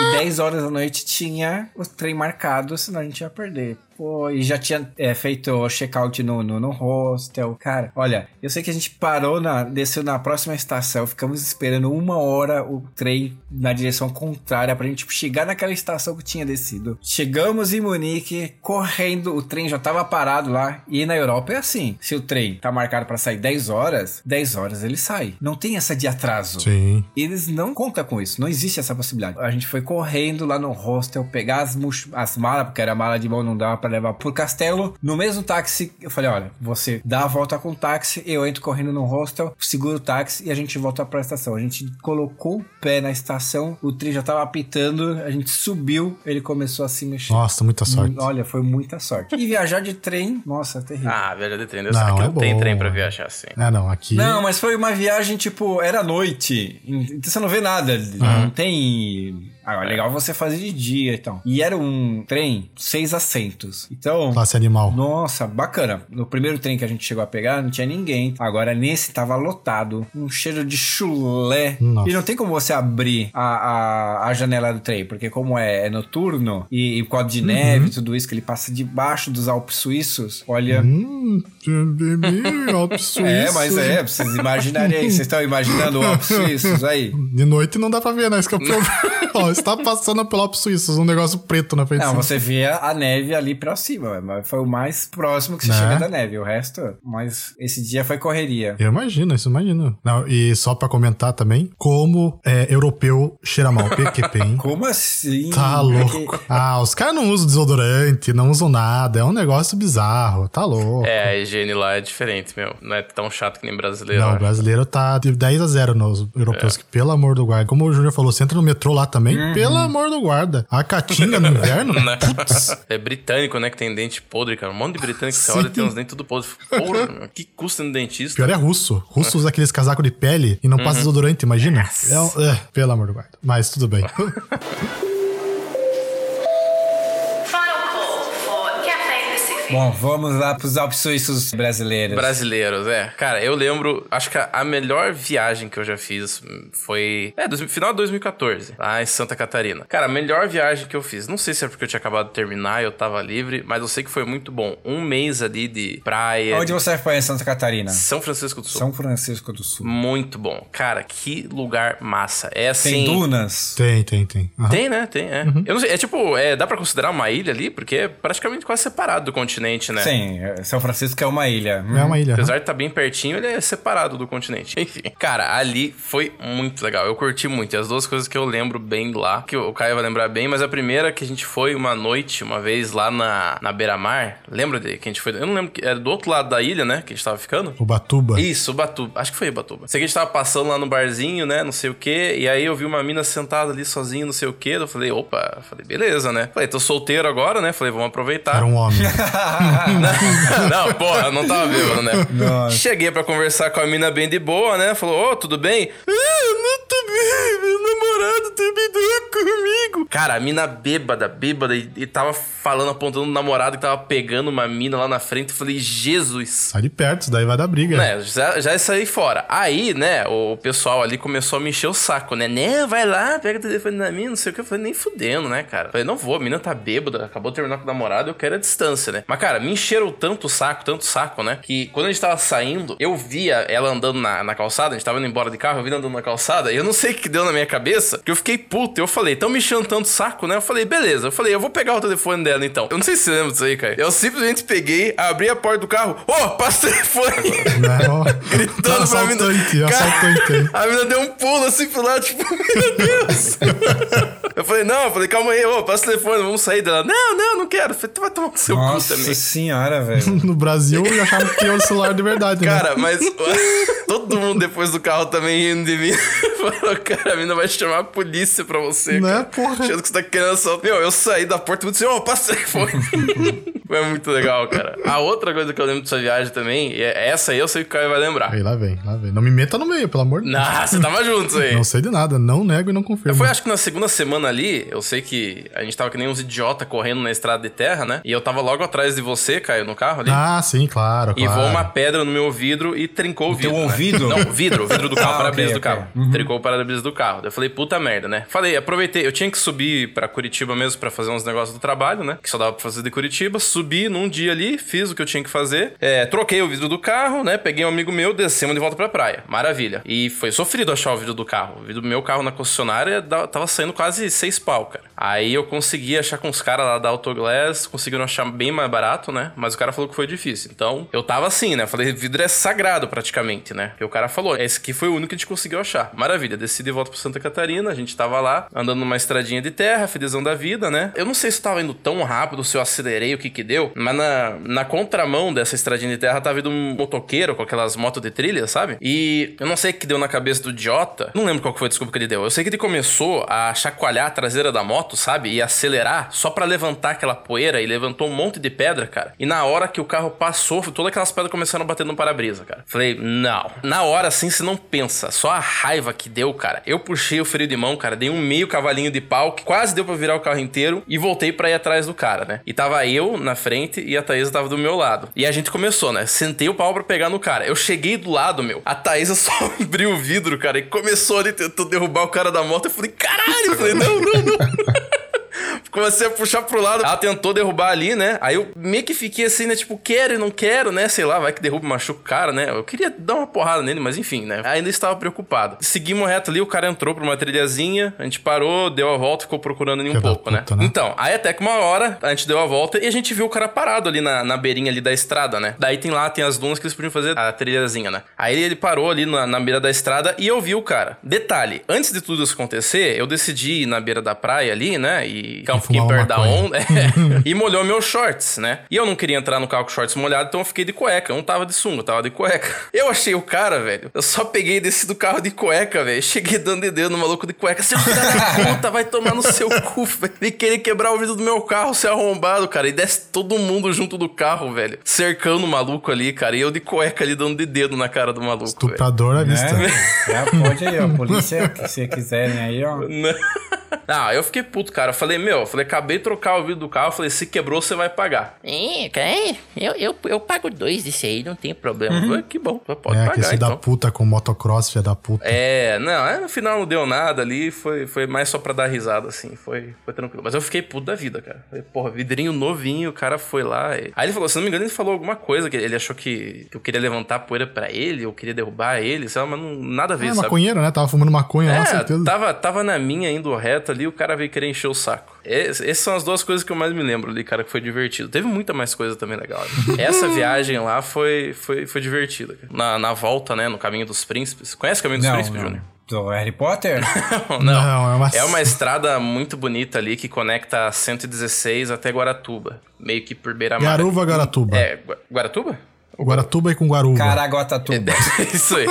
E 10 horas da noite tinha o trem marcado, senão a gente ia perder. Pô, e já tinha é, feito o check-out no, no, no hostel. Cara, olha, eu sei que a gente parou, na, desceu na próxima estação, ficamos esperando uma hora o trem na direção contrária pra gente chegar naquela estação que tinha descido. Chegamos em Munique, correndo, o trem já tava parado lá. E na Europa é assim: se o trem tá marcado pra sair 10 horas, 10 horas ele sai. Não tem essa de atraso. Sim. Eles não contam com isso, não existe essa possibilidade. A gente foi correndo lá no hostel, pegar as, as malas, porque era mala de mão, não dava pra levar pro castelo. No mesmo táxi, eu falei: olha, você dá a volta com o táxi, eu entro correndo no hostel, seguro o táxi e a gente volta pra estação. A gente colocou o pé na estação, o trem já tava apitando, a gente subiu, ele começou a se mexer. Nossa, muita sorte. Hum, Olha, foi muita sorte. E viajar de trem, nossa, é terrível. Ah, velho de trem. Deus Não, aqui é não tem boa. trem pra viajar assim. Ah, não, aqui. Não, mas foi uma viagem, tipo, era noite. Então você não vê nada. Não tem. Ah, é legal você fazer de dia e tal. E era um trem, seis assentos. Então. Classe animal. Nossa, bacana. No primeiro trem que a gente chegou a pegar, não tinha ninguém. Agora nesse tava lotado. Um cheiro de chulé. Nossa. E não tem como você abrir a, a, a janela do trem, porque como é, é noturno e, e por causa de neve e tudo isso, que ele passa debaixo dos Alpes suíços, olha. Hum, Alpes Suíços. É, mas é, vocês imaginarem aí. Vocês estão imaginando o Alpes Suíços aí? De noite não dá pra ver, né? Esse que é o problema. Ó, você tá passando pelo Alpes Suíços, um negócio preto na frente. Não, você vê a neve ali pra cima, mas foi o mais próximo que você Né? chega da neve. O resto, mas esse dia foi correria. Eu imagino, isso eu imagino. Não, e só pra comentar também, como é, europeu cheira mal, PQP, hein? Como assim? Tá louco. Ah, os caras não usam desodorante, não usam nada. É um negócio bizarro. Tá louco. É, a higiene lá é diferente, meu. Não é tão chato que nem brasileiro. Não, o brasileiro tá de 10 a 0 nos europeus, que pelo amor do guarda. Como o Júnior falou, você entra no metrô lá também, pelo amor do guarda. A caatinga no inverno, Né? putz. É britânico, né? Que tem dente podre, cara. Um monte de britânico que você olha e tem uns dentes tudo podre. Porra, que custa no dentista? Pior é russo. Russo usa aqueles casacos de pele e não passa desodorante, imagina? É, é, pelo amor do guarda. Mas tudo bem. Bom, vamos lá pros Suíços brasileiros. Brasileiros, é. Cara, eu lembro, acho que a, melhor viagem que eu já fiz foi. É, dois- final de 2014, lá em Santa Catarina. Cara, a melhor viagem que eu fiz. Não sei se é porque eu tinha acabado de terminar e eu tava livre, mas eu sei que foi muito bom. Um mês ali de praia. Onde você foi em Santa Catarina? São Francisco do Sul. São Francisco do Sul. Muito bom. Cara, que lugar massa. É assim. Tem dunas? tem, tem, tem. Aham. Tem, né? Tem, é. Eu não sei, é tipo, é, dá pra considerar uma ilha ali? Porque é praticamente quase separado do continente, né? Sim, é, São Francisco é uma ilha. É uma ilha. Apesar de estar bem pertinho, ele é separado do continente. Enfim. Cara, ali foi muito legal. Eu curti muito. E as duas coisas que eu lembro bem lá, que o Caio vai lembrar bem, mas a primeira que a gente foi uma noite, uma vez lá na, na beira-mar. Lembra de que a gente foi? Eu não lembro. que Era do outro lado da ilha, né? Que a gente tava ficando. Ubatuba. Isso, Ubatuba. Acho que foi Ubatuba. Sei que a gente tava passando lá no barzinho, né? Não sei o quê. E aí eu vi uma mina sentada ali sozinha, não sei o quê. Eu falei, opa. Falei, beleza, né? Falei, tô solteiro agora, né? Falei, vamos aproveitar. Era um homem. não, porra, eu não tava bêbado, né? Nossa. Cheguei pra conversar com a mina bem de boa, né? Falou, ô, tudo bem? Ah, não tô bem, meu namorado terminou comigo. comigo. Cara, a mina bêbada, bêbada, e, e tava falando, apontando no namorado que tava pegando uma mina lá na frente. Eu falei, Jesus. Sai de perto, isso daí vai dar briga. Né, já, já saí fora. Aí, né, o pessoal ali começou a me encher o saco, né? Né, vai lá, pega o telefone da mina, não sei o que. Eu falei, nem fudendo, né, cara? Eu falei, não vou, a mina tá bêbada, acabou de terminar com o namorado, eu quero a distância, né? Mas, cara, me encheram tanto o saco, tanto saco, né? Que quando a gente tava saindo, eu via ela andando na, na calçada, a gente tava indo embora de carro, eu vi ela andando na calçada, e eu não sei o que deu na minha cabeça, que eu fiquei puto. Eu falei, tão me enchendo tanto saco, né? Eu falei, beleza. Eu falei, eu vou pegar o telefone dela então. Eu não sei se você lembra disso aí, cara. Eu simplesmente peguei, abri a porta do carro, ô, oh, passa o telefone. Não, Gritando pra mina. assaltante. A mina deu um pulo assim pro lado, tipo, meu Deus. eu falei, não, eu falei, calma aí, ô, passa o telefone, vamos sair dela. Não, não, não quero. Eu falei, tu vai tomar no seu cu Nossa também. senhora, velho. No Brasil, eu achava que tinha o celular de verdade, né? Cara, mas todo mundo depois do carro também rindo de mim. Falou, cara, a mina vai chamar a polícia pra você. Né, cara. porra? Achando que você tá querendo só. Meu, eu saí da porta e disse, ô, passa o telefone. Foi muito legal, cara. A outra coisa que eu lembro dessa viagem também, e é- essa aí eu sei que o Caio vai lembrar. Aí lá vem, lá vem. Não me meta no meio, pelo amor de Deus. Nah, você tava juntos aí. Não sei de nada, não nego e não confirmo. Foi acho que na segunda semana ali, eu sei que a gente tava que nem uns idiota correndo na estrada de terra, né? E eu tava logo atrás de você, Caio, no carro ali. Ah, sim, claro, E claro. voou uma pedra no meu vidro e trincou o vidro. teu né? ouvido? Não, vidro, o vidro do carro, Ah, para-brisa ok, do carro. Trincou o para-brisa do carro. Daí Eu falei, puta merda, né? Falei, aproveitei. Eu tinha que subir pra Curitiba mesmo pra fazer uns negócios do trabalho, né? Que só dava pra fazer de Curitiba. Subi num dia ali, fiz o que eu tinha que fazer. É, troquei o vidro do carro, né? Peguei um amigo meu, descemos de volta pra praia. Maravilha. E foi sofrido achar o vidro do carro. O vidro do meu carro na concessionária tava saindo quase seis pau, cara. Aí eu consegui achar com os caras lá da Autoglass, conseguiram achar bem mais barato, né? Mas o cara falou que foi difícil. Então, eu tava assim, né? Falei, vidro é sagrado praticamente, né? E o cara falou, esse aqui foi o único que a gente conseguiu achar. Maravilha, desci de volta pra Santa Catarina, a gente tava lá, andando numa estradinha de terra, felizão da vida, né? Eu não sei se tava indo tão rápido, se eu acelerei, o que que deu, mas na, na contramão dessa estradinha de terra tava indo um motoqueiro com aquelas motos de trilha, sabe? E eu não sei o que deu na cabeça do idiota, não lembro qual foi a desculpa que ele deu. Eu sei que ele começou a chacoalhar a traseira da moto, sabe? E acelerar só pra levantar aquela poeira e levantou um monte de pedra, cara. E na hora que o carro passou, todas aquelas pedras começaram a bater no para-brisa, cara. Falei, não. Na hora, assim, você não pensa. Só a raiva que deu, cara. Eu puxei o freio de mão, cara. Dei um meio cavalinho de pau, que quase deu pra virar o carro inteiro. E voltei pra ir atrás do cara, né? E tava eu na frente e a Thaisa tava do meu lado. E a gente começou, né? Sentei o pau pra pegar no cara. Eu cheguei do lado, meu. A Thaisa só abriu o vidro, cara. E começou ali, tentou derrubar o cara da moto. Eu falei, caralho. Eu falei, não, não, não. Comecei a puxar pro lado. Ela tentou derrubar ali, né? Aí eu meio que fiquei assim, né? Tipo, quero e não quero, né? Sei lá, vai que derruba e machuca o cara, né? Eu queria dar uma porrada nele, mas enfim, né? Ainda estava preocupado. Seguimos reto ali, o cara entrou pra uma trilhazinha, a gente parou, deu a volta, ficou procurando ali um pouco, né? puta, né? Então, aí até que uma hora a gente deu a volta e a gente viu o cara parado ali na, na beirinha ali da estrada, né? Daí tem lá, tem as dunas que eles podiam fazer a trilhazinha, né? Aí ele parou ali na, na beira da estrada e eu vi o cara. Detalhe, antes de tudo isso acontecer, eu decidi ir na beira da praia ali, né? E um pouquinho fumar uma perto da maconha. onda. é, e molhou meus shorts, né? E eu não queria entrar no carro com shorts molhados, então eu fiquei de cueca. Eu não tava de sunga, eu tava de cueca. Eu achei o cara, velho. Eu só peguei e desci do carro de cueca, velho. Cheguei dando de dedo no maluco de cueca. Seu filho da puta, vai tomar no seu cu, velho. E querer quebrar o vidro do meu carro, ser arrombado, cara. E desce todo mundo junto do carro, velho. Cercando o maluco ali, cara. E eu de cueca ali dando de dedo na cara do maluco. Estuprador à vista. Né? Já pode aí, ó. Polícia, se quiserem aí, ó. Não, eu fiquei puto, cara. Eu falei, meu, eu falei, acabei de trocar o vidro do carro. Eu falei, se quebrou, você vai pagar. É, cara, é, eu, eu, eu pago dois desse aí, não tem problema. Falei, que bom, pode É, que pagar esse da então. puta com motocross, filha da puta. É, não, é, no final não deu nada ali, foi, foi mais só pra dar risada, assim, foi, foi tranquilo. Mas eu fiquei puto da vida, cara. Falei, porra, vidrinho novinho, o cara foi lá. e- Aí ele falou, se não me engano, ele falou alguma coisa, que ele achou que, que eu queria levantar a poeira pra ele, eu queria derrubar ele, sei lá, mas não, nada a ver, É, sabe? maconheiro, né? Tava fumando maconha lá, É, certeza. tava, tava na minha, indo reto ali, o cara veio querer encher o saco. Es- Essas são as duas coisas que eu mais me lembro ali, cara, que foi divertido. Teve muita mais coisa também legal. né? Essa viagem lá foi, foi, foi divertida. cara. Na, na volta, né, no Caminho dos Príncipes. Conhece o Caminho dos Não, Príncipes, não. Júnior? Do Harry Potter? Não, Não, é uma- É uma estrada muito bonita ali que conecta a 116 até Guaratuba. Meio que por beira-mar. Garuva, Garatuba. É, Gua- Guaratuba? Guaratuba e com Guaruva. Caraguatatuba. isso aí.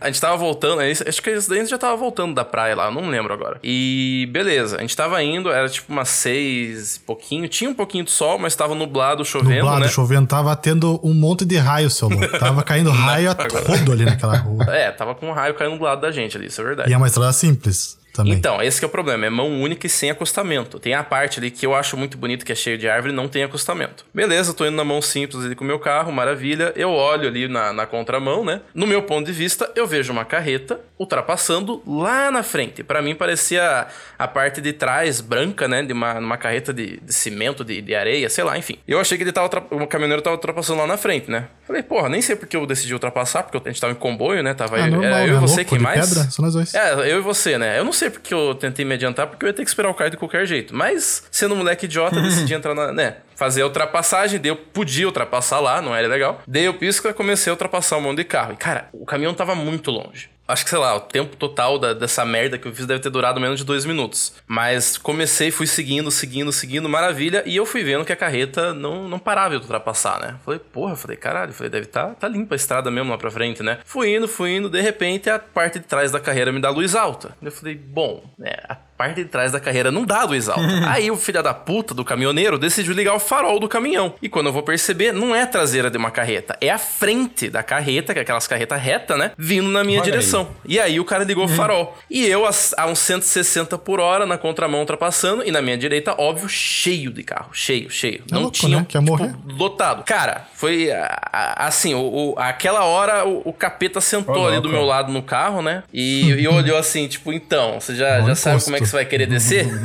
A gente tava voltando, é acho que daí a gente já tava voltando da praia lá, não lembro agora. E beleza, a gente tava indo, era tipo umas seis e pouquinho, tinha um pouquinho de sol, mas tava nublado, chovendo, Nublado, né? chovendo, tava tendo um monte de raio, seu louco. Tava caindo raio a todo ali naquela rua. É, tava com um raio caindo do lado da gente ali, isso é E verdade. é uma estrada simples. Também. Então, esse que é o problema, é mão única e sem acostamento. Tem a parte ali que eu acho muito bonito, que é cheio de árvore, não tem acostamento. Beleza, tô indo na mão simples ali com o meu carro, maravilha. Eu olho ali na, na contramão, né? No meu ponto de vista, eu vejo uma carreta ultrapassando lá na frente. Pra mim parecia a parte de trás branca, né? De uma, numa carreta de, de cimento, de, de areia, sei lá, enfim. Eu achei que ele tava, o caminhoneiro tava ultrapassando lá na frente, né? Falei, porra, nem sei porque eu decidi ultrapassar, porque a gente tava em comboio, né? Tava Ah, eu, normal, era eu né? e você, Louco quem mais? pedra, só nós dois. É, eu e você, né? Eu não sei porque eu tentei me adiantar, porque eu ia ter que esperar o Caio de qualquer jeito. Mas, sendo um moleque idiota, decidi entrar na. né? Fazer a ultrapassagem, daí eu podia ultrapassar lá, não era legal. Eu pisco e comecei a ultrapassar um monte de carro. E, cara, o caminhão tava muito longe. Acho que, sei lá, o tempo total da- dessa merda que eu fiz deve ter durado menos de dois minutos. Mas comecei, fui seguindo, seguindo, seguindo, maravilha. E eu fui vendo que a carreta não, não parava de ultrapassar, né? Falei, porra, falei, caralho, falei, deve tá, tá limpa a estrada mesmo lá pra frente, né? Fui indo, fui indo, de repente a parte de trás da carreira me dá luz alta. Eu falei, bom, né? A parte de trás da carreira não dá luz alta. Aí o filho da puta do caminhoneiro decidiu ligar o farol do caminhão. E quando eu vou perceber, não é a traseira de uma carreta, é a frente da carreta, que é aquelas carretas reta, né? Vindo na minha Olha direção. E aí o cara ligou o farol. E eu a, uns 160 por hora na contramão ultrapassando e na minha direita, óbvio, cheio de carro, cheio, cheio. não louco, tinha, né? Tipo, morrer. lotado. Cara, foi assim, o, o- aquela hora o, o capeta sentou Ô, ali do meu lado no carro, né? E, e olhou assim, tipo, então, você já, Bom já sabe como é que você vai querer descer?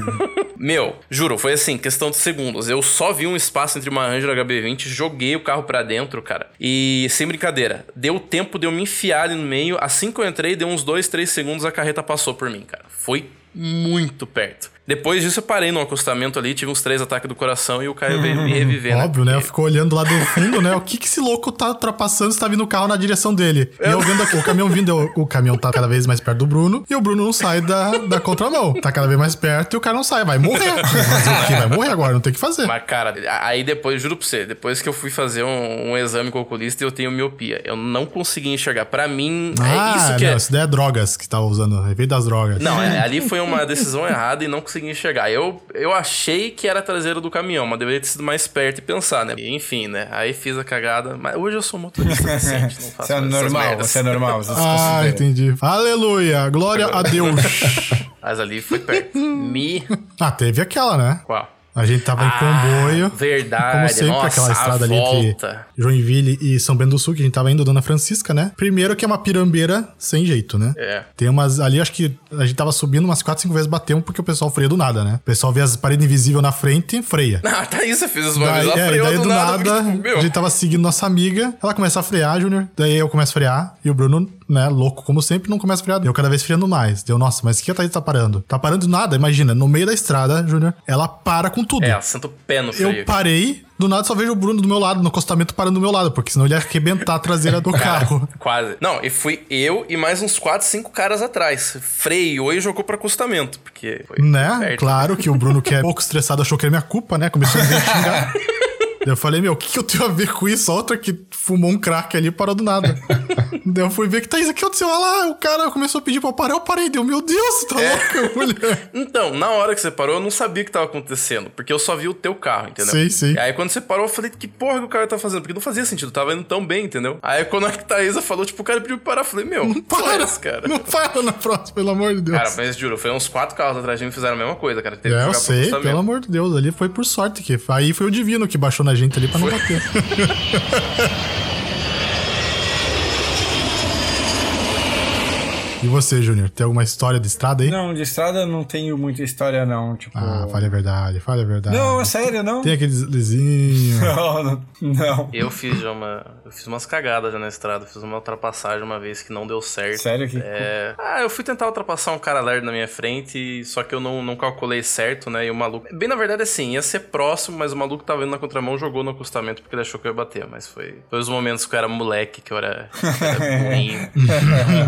Meu, juro, foi assim, questão de segundos. Eu só vi um espaço entre uma Ranger HB20, joguei o carro pra dentro, cara. E sem brincadeira, deu tempo de eu me enfiar ali no meio. Assim que eu entrei, deu uns 2, 3 segundos, a carreta passou por mim, cara. Foi muito perto. Depois disso, eu parei no acostamento ali, tive uns três ataques do coração e o Caio veio me reviver, né? Óbvio, né? Ficou olhando lá do fundo, né? O que que esse louco tá ultrapassando se tá vindo o carro na direção dele? E eu vendo aqui, o caminhão vindo, eu- o caminhão tá cada vez mais perto do Bruno e o Bruno não sai da, da contramão. Tá cada vez mais perto e o cara não sai. Vai morrer. Vai morrer agora, não tem o que fazer. Mas, cara, aí depois, juro pra você, depois que eu fui fazer um, um exame com o oculista, eu tenho miopia. Eu não consegui enxergar. Pra mim, Ah, é isso que não, é. isso daí é drogas que tá usando. Efeito das drogas. Não, é, ali foi uma decisão errada e não consegui enxergar. Eu, eu achei que era a traseira do caminhão, mas deveria ter sido mais perto e pensar, né? E, enfim, né? Aí fiz a cagada. Mas hoje eu sou motorista decente, não faço Você é essas normal, você é normal. Você Ah, entendi. Aleluia. Glória a Deus. Mas ali foi perto. Me. Ah, teve aquela, né? Qual? A gente tava em Ah, comboio. verdade. Como sempre, Nossa, aquela estrada ali entre. Joinville e São Bento do Sul, que a gente tava indo, Dona Francisca, né? Primeiro que é uma pirambeira sem jeito, né? É. Tem umas. Ali, acho que a gente tava subindo umas 4, 5 vezes, batemos porque o pessoal freia do nada, né? O pessoal vê as paredes invisíveis na frente freia. Ah, tá isso, eu fiz isso uma Daí, é, daí do nada, porque, tipo, meu, a gente tava seguindo nossa amiga, ela começa a frear, Júnior. Daí eu começo a frear e o Bruno, né, louco como sempre, não começa a frear. Eu cada vez freando mais. Deu, nossa, mas o que a Thaís tá parando? Tá parando do nada, imagina, no meio da estrada, Júnior, ela para com tudo. É, senta o pé no freio. Eu parei, do nada só vejo o Bruno do meu lado, no acostamento parando do meu lado, porque senão ele ia arrebentar a traseira do carro. Quase. Não, e fui eu e mais uns 4, 5 caras atrás. Freio e jogou pro acostamento. Porque foi Né? perto. Claro que o Bruno, que é pouco estressado, achou que era minha culpa, né? Começou a me xingar. Eu falei, meu, o que, que eu tenho a ver com isso? A outra que fumou um crack ali e parou do nada. Daí eu fui ver que tá isso aqui aconteceu. Olha lá, o cara começou a pedir pra eu parar, eu parei. Deu, meu Deus, você tá É. louca, mulher? Então, na hora que você parou, eu não sabia o que tava acontecendo. Porque eu só vi o teu carro, entendeu? Sei. E aí quando você parou, eu falei, que porra que o cara tá fazendo? Porque não fazia sentido, tava indo tão bem, entendeu? Aí quando a Thaisa falou, tipo, o cara pediu pra parar, eu falei, meu, não Para, cara. não para na próxima, pelo amor de Deus. Cara, mas juro, foi uns quatro carros atrás de mim que fizeram a mesma coisa, cara. Teve é, eu sei, pelo amor de Deus. Ali foi por sorte que. Aí foi o divino que baixou na gente ali pra não bater. e você, Júnior, tem alguma história de estrada aí? Não, de estrada eu não tenho muita história, não. Tipo. Ah, fale a verdade, fale a verdade. Não, é sério, não. Tem aquele deslizinho. Não, não. não. Eu fiz uma. Eu fiz umas cagadas já na estrada. Fiz uma ultrapassagem uma vez que não deu certo. Sério que. É... Ah, eu fui tentar ultrapassar um cara lerdo na minha frente, só que eu não, não calculei certo, né? E o maluco. Bem, na verdade, assim, ia ser próximo, mas o maluco tava indo na contramão, jogou no acostamento porque ele achou que eu ia bater. Mas foi. Foi os momentos que eu era moleque, que eu era, que eu era ruim.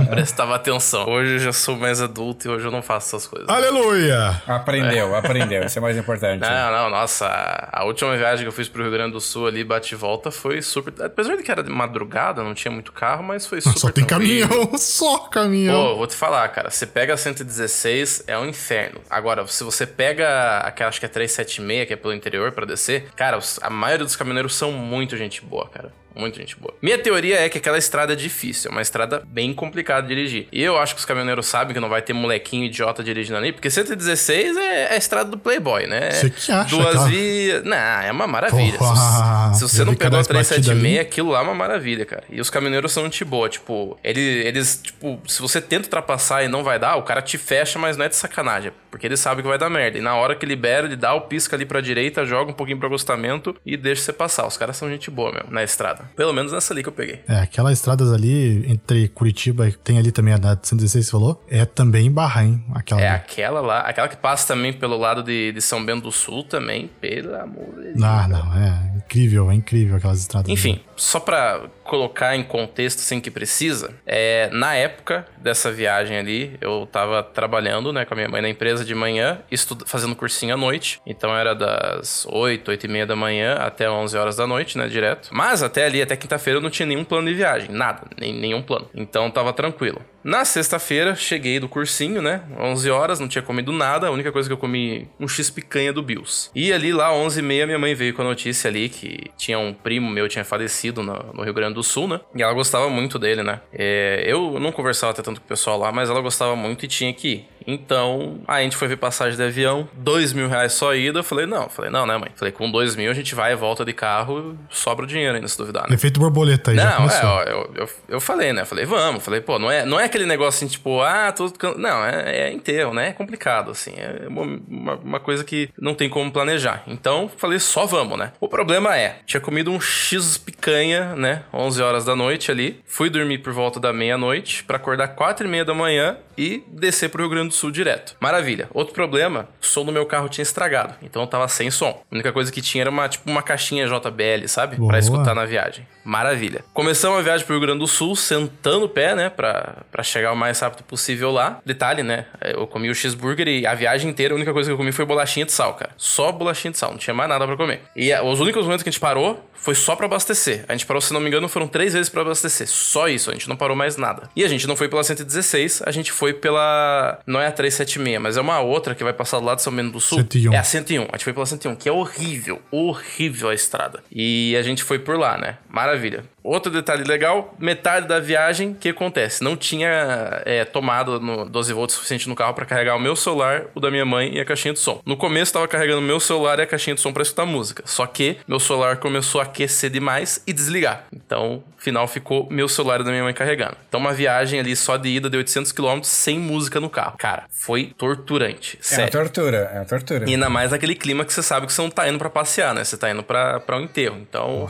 prestava atenção. Hoje eu já sou mais adulto e hoje eu não faço essas coisas. Aleluia! Aprendeu, aprendeu. Isso é mais importante. Não, não, nossa, a a última viagem que eu fiz pro Rio Grande do Sul ali, bate e volta, foi super. Apesar de que era de madrugada, não tinha muito carro, mas foi super. Só tem tranquilo. caminhão, só caminhão. Pô, vou te falar, cara, você pega a 116, é um inferno. Agora, se você pega aquela, acho que é 376, que é pelo interior pra descer, cara, a maioria dos caminhoneiros são muito gente boa, cara. Muito gente boa. Minha teoria é que aquela estrada é difícil, é uma estrada bem complicada de dirigir. E eu acho que os caminhoneiros sabem que não vai ter molequinho idiota dirigindo ali, porque 116 é, é a estrada do Playboy, né? Você que acha, Duas vias. Não, é uma maravilha. Porra, se, se você não pegou a batida 376, ali. aquilo lá é uma maravilha, cara. E os caminhoneiros são gente boa, tipo, eles, eles, tipo, se você tenta ultrapassar e não vai dar, o cara te fecha, mas não é de sacanagem, porque ele sabe que vai dar merda. E na hora que libera, ele dá o pisca ali pra direita, joga um pouquinho pro acostamento e deixa você passar. Os caras são gente boa mesmo, na estrada. Pelo menos nessa ali que eu peguei. É, aquelas estradas ali entre Curitiba, tem ali também a da 116 que você falou, é também barra, hein? Aquela É ali. aquela lá, aquela que passa também pelo lado de, de São Bento do Sul também, pelo amor de Deus. Ah, não, é incrível, é incrível aquelas estradas. ali. Só pra colocar em contexto sem que precisa, é, na época dessa viagem ali, eu tava trabalhando, né, com a minha mãe na empresa de manhã, fazendo cursinho à noite, então era das 8, 8 e meia da manhã até 11 horas da noite, né, direto. Mas até ali, até quinta-feira, eu não tinha nenhum plano de viagem, nada, nem, nenhum plano. Então tava tranquilo. Na sexta-feira, cheguei do cursinho, né? 11 horas, não tinha comido nada. A única coisa que eu comi, um X picanha do Bills. E ali lá, 11h30, minha mãe veio com a notícia ali que tinha um primo meu tinha falecido no, no Rio Grande do Sul, né? E ela gostava muito dele, né? É, eu não conversava até tanto com o pessoal lá, mas ela gostava muito e tinha que ir. Então, a gente foi ver passagem de avião, dois mil reais só ida. Eu falei, não, falei, não, né, mãe? Falei, com dois mil a gente vai e volta de carro, sobra o dinheiro ainda, se duvidar, né? Efeito borboleta aí, Não, é, ó, eu, eu, eu falei, né? Falei, vamos. Falei, pô, não é, não é aquele negócio assim, tipo, ah, tudo. can- Não, é, é enterro, né? É complicado, assim. É uma, uma- coisa que não tem como planejar. Então, falei, só vamos, né? O problema é, tinha comido um X picanha, né? 11 horas da noite ali. Fui dormir por volta da meia-noite pra acordar 4 e meia da manhã e descer pro Rio Grande do Sul direto. Maravilha. Outro problema, o som do meu carro tinha estragado. Então eu tava sem som. A única coisa que tinha era uma, tipo, uma caixinha JBL, sabe? Boa. Pra escutar na viagem. Maravilha. Começamos a viagem pro Rio Grande do Sul, sentando o pé, né? Pra, pra chegar o mais rápido possível lá. Detalhe, né? Eu comi o cheeseburger e a viagem inteira, a única coisa que eu comi foi bolachinha de sal, cara. Só bolachinha de sal, não tinha mais nada pra comer. E os únicos momentos que a gente parou foi só pra abastecer. A gente parou, se não me engano, foram três vezes pra abastecer. Só isso, a gente não parou mais nada. E a gente não foi pela 116, a gente foi pela. Não é a 376, mas é uma outra que vai passar do lado de São Bento do Sul. 101. É a 101. A gente foi pela 101, que é horrível. Horrível a estrada. E a gente foi por lá, né? Maravilha. Outro detalhe legal: metade da viagem, o que acontece? Não tinha é, tomada no 12 volts suficiente no carro pra carregar o meu celular, o da minha mãe e a caixinha de som. No começo tava carregando o meu celular e a caixinha de som pra escutar música. Só que meu celular começou a aquecer demais e desligar. Então, no final ficou meu celular e da minha mãe carregando. Então, uma viagem ali só de ida de 800 km sem música no carro. Cara, foi torturante. É uma tortura, é uma tortura. E ainda mais naquele clima que você sabe que você não tá indo pra passear, né? Você tá indo pra, pra um enterro. Então,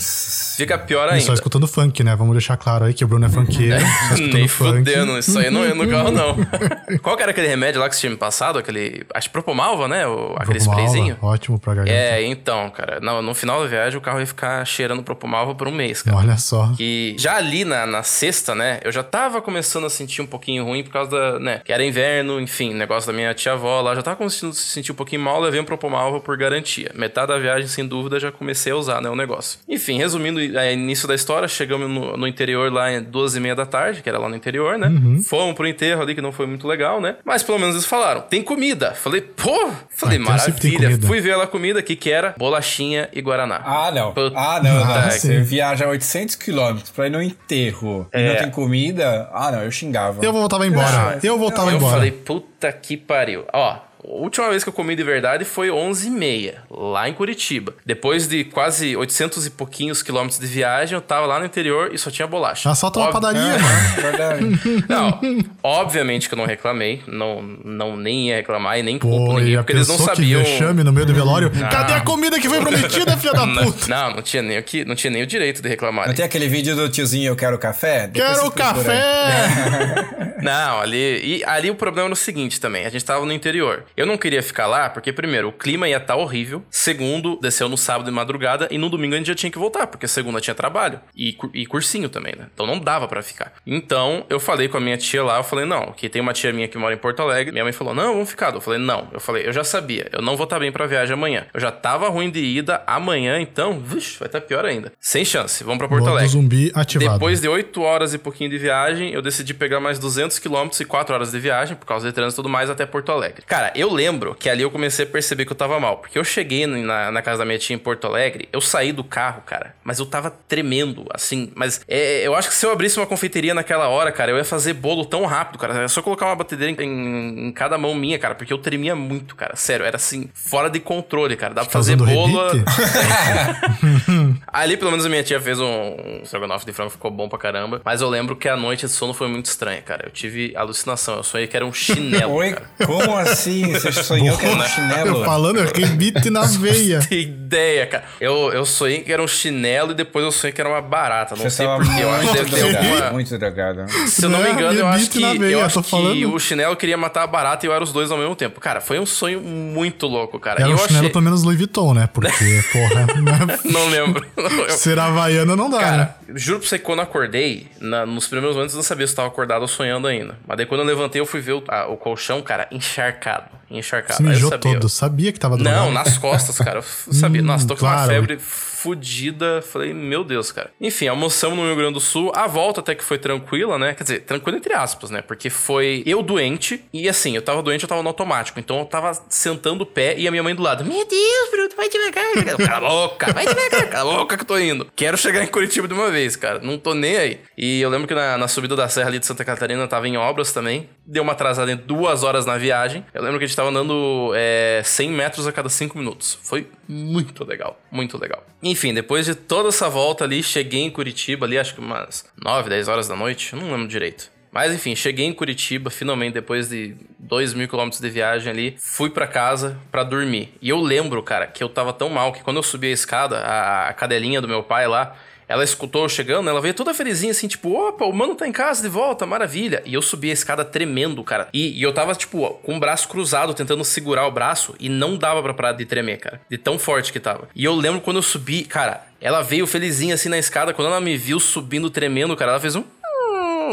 fica pior E só ainda. Escutando funk, né? Vamos deixar claro aí que o Bruno é funkeiro. escutando Nem funk. fudendo, isso aí não é no carro, não. Qual que era aquele remédio lá que você tinha me passado? Aquele. Acho que Propomalva, né? O, aquele lá, sprayzinho. Ótimo pra garganta. É, então, cara. No, no final da viagem, o carro ia ficar cheirando Propomalva por um mês, cara. Olha só. Que já ali na, na sexta, né? Eu já tava começando a sentir um pouquinho ruim por causa da, né? Que era inverno, enfim, negócio da minha tia-avó lá. Já tava começando a se sentir um pouquinho mal, levei um Propomalva por garantia. Metade da viagem, sem dúvida, já comecei a usar, né? O negócio. Enfim, resumindo, é, início da história, chegamos no, no interior lá em duas e meia da tarde, que era lá no interior, né? Uhum. Fomos pro enterro ali, que não foi muito legal, né? Mas pelo menos eles falaram, tem comida. Falei, pô, falei, Ah, então maravilha. Fui ver lá a comida, que que era? Bolachinha e Guaraná. Ah, não. Puta Ah, não. Ah. Você viaja 800 quilômetros pra ir no enterro e não tem comida. Ah, não, eu xingava. Eu voltava embora. eu voltava eu embora. falei, puta que pariu. Ó, a última vez que eu comi de verdade foi 11h30, lá em Curitiba. Depois de quase 800 e pouquinhos quilômetros de viagem, eu tava lá no interior e só tinha bolacha. Assalta uma Óbvio- padaria, É, mano. verdade. Não, obviamente que eu não reclamei, não, não nem ia reclamar e nem culpo ninguém, porque eles não pessoa que sabiam... vexame no meio do velório. Cadê a comida que foi prometida, filha da Não, puta? não, não tinha nem o que, não tinha nem o direito de reclamar. Não tem aquele vídeo do tiozinho Eu Quero Café? Depois Quero café! Não, ali, e ali o problema era o seguinte também, a gente tava no interior. Eu não queria ficar lá porque primeiro, o clima ia estar horrível, segundo, desceu no sábado de madrugada e no domingo a gente já tinha que voltar, porque segunda tinha trabalho e, e cursinho também, né? Então não dava pra ficar. Então, eu falei com a minha tia lá, eu falei: "Não, que tem uma tia minha que mora em Porto Alegre". Minha mãe falou: "Não, vamos ficar". Eu falei: "Não". Eu falei: "Eu já sabia, eu não vou estar bem pra viagem amanhã. Eu já tava ruim de ida amanhã, então, vixe, vai estar pior ainda. Sem chance. Vamos pra Porto Modo Alegre". zumbi ativado. Depois de 8 horas e pouquinho de viagem, eu decidi pegar mais 200 quilômetros e 4 horas de viagem, por causa de trânsito e tudo mais, até Porto Alegre. Cara, eu lembro que ali eu comecei a perceber que eu tava mal. Porque eu cheguei na, na casa da minha tia em Porto Alegre, eu saí do carro, cara, mas eu tava tremendo, assim. Mas é, eu acho que se eu abrisse uma confeiteria naquela hora, cara, eu ia fazer bolo tão rápido, cara. É só colocar uma batedeira em, em cada mão minha, cara, porque eu tremia muito, cara. Sério, era assim, fora de controle, cara. Dá pra Tá fazer bolo. Ali, pelo menos, a minha tia fez um, um estrogonofe de frango, ficou bom pra caramba. Mas eu lembro que a noite de sono foi muito estranha, cara. Eu tive alucinação. Eu sonhei que era um chinelo, Oi, cara. como assim? Você sonhou que era um chinelo? Eu falando, eu rebite na veia. Que ideia, cara. Eu, eu sonhei que era um chinelo e depois eu sonhei que era uma barata. Não Você sei tava porquê. Eu acho que deve ter alguma. muito drogado. Se eu não me Não, engano, eu acho que, na veia, eu eu acho que falando. o chinelo queria matar a barata e eu era os dois ao mesmo tempo. Cara, foi um sonho muito louco, cara. Era E um eu chinelo achei. pelo menos Louis Vuitton, né? Porque, porra, né? Não lembro. Eu- ser havaiana não dá, né? Juro pra você que quando acordei, na- nos primeiros momentos eu não sabia se eu tava acordado ou sonhando ainda. Mas daí quando eu levantei, eu fui ver o, a- o colchão, cara, encharcado. Encharcado. Eu mijou sabia. todo. Sabia que tava drogado. Não, nas costas, cara. Eu sabia. Hum, Nossa, tô com uma claro. febre fudida. Falei, meu Deus, cara. Enfim, almoçamos no Rio Grande do Sul. A volta até que foi tranquila, né? Quer dizer, tranquila entre aspas, né? Porque foi eu doente. E assim, eu tava doente, eu tava no automático. Então eu tava sentando o pé e a minha mãe do lado. Meu Deus, Bruno, vai devagar. Cala a boca, vai devagar, cala a boca que eu tô indo. Quero chegar em Curitiba de uma vez, cara. Não tô nem aí. E eu lembro que na, na subida da serra ali de Santa Catarina tava em obras também. Deu uma atrasada em duas horas na viagem. Eu lembro que a gente tava andando é, 100 metros a cada 5 minutos. Foi muito legal, muito legal. Enfim, depois de toda essa volta ali, cheguei em Curitiba ali, acho que umas 9, 10 horas da noite. Não lembro direito. Mas enfim, cheguei em Curitiba, finalmente, depois de 2 mil quilômetros de viagem ali, fui pra casa pra dormir. E eu lembro, cara, que eu tava tão mal que quando eu subi a escada, a, a cadelinha do meu pai lá, ela escutou eu chegando, ela veio toda felizinha assim, tipo, opa, o mano tá em casa de volta, maravilha. E eu subi a escada tremendo, cara. E, e eu tava, tipo, com o braço cruzado, tentando segurar o braço, e não dava pra parar de tremer, cara. De tão forte que tava. E eu lembro quando eu subi, cara, ela veio felizinha assim na escada, quando ela me viu subindo tremendo, cara, ela fez um.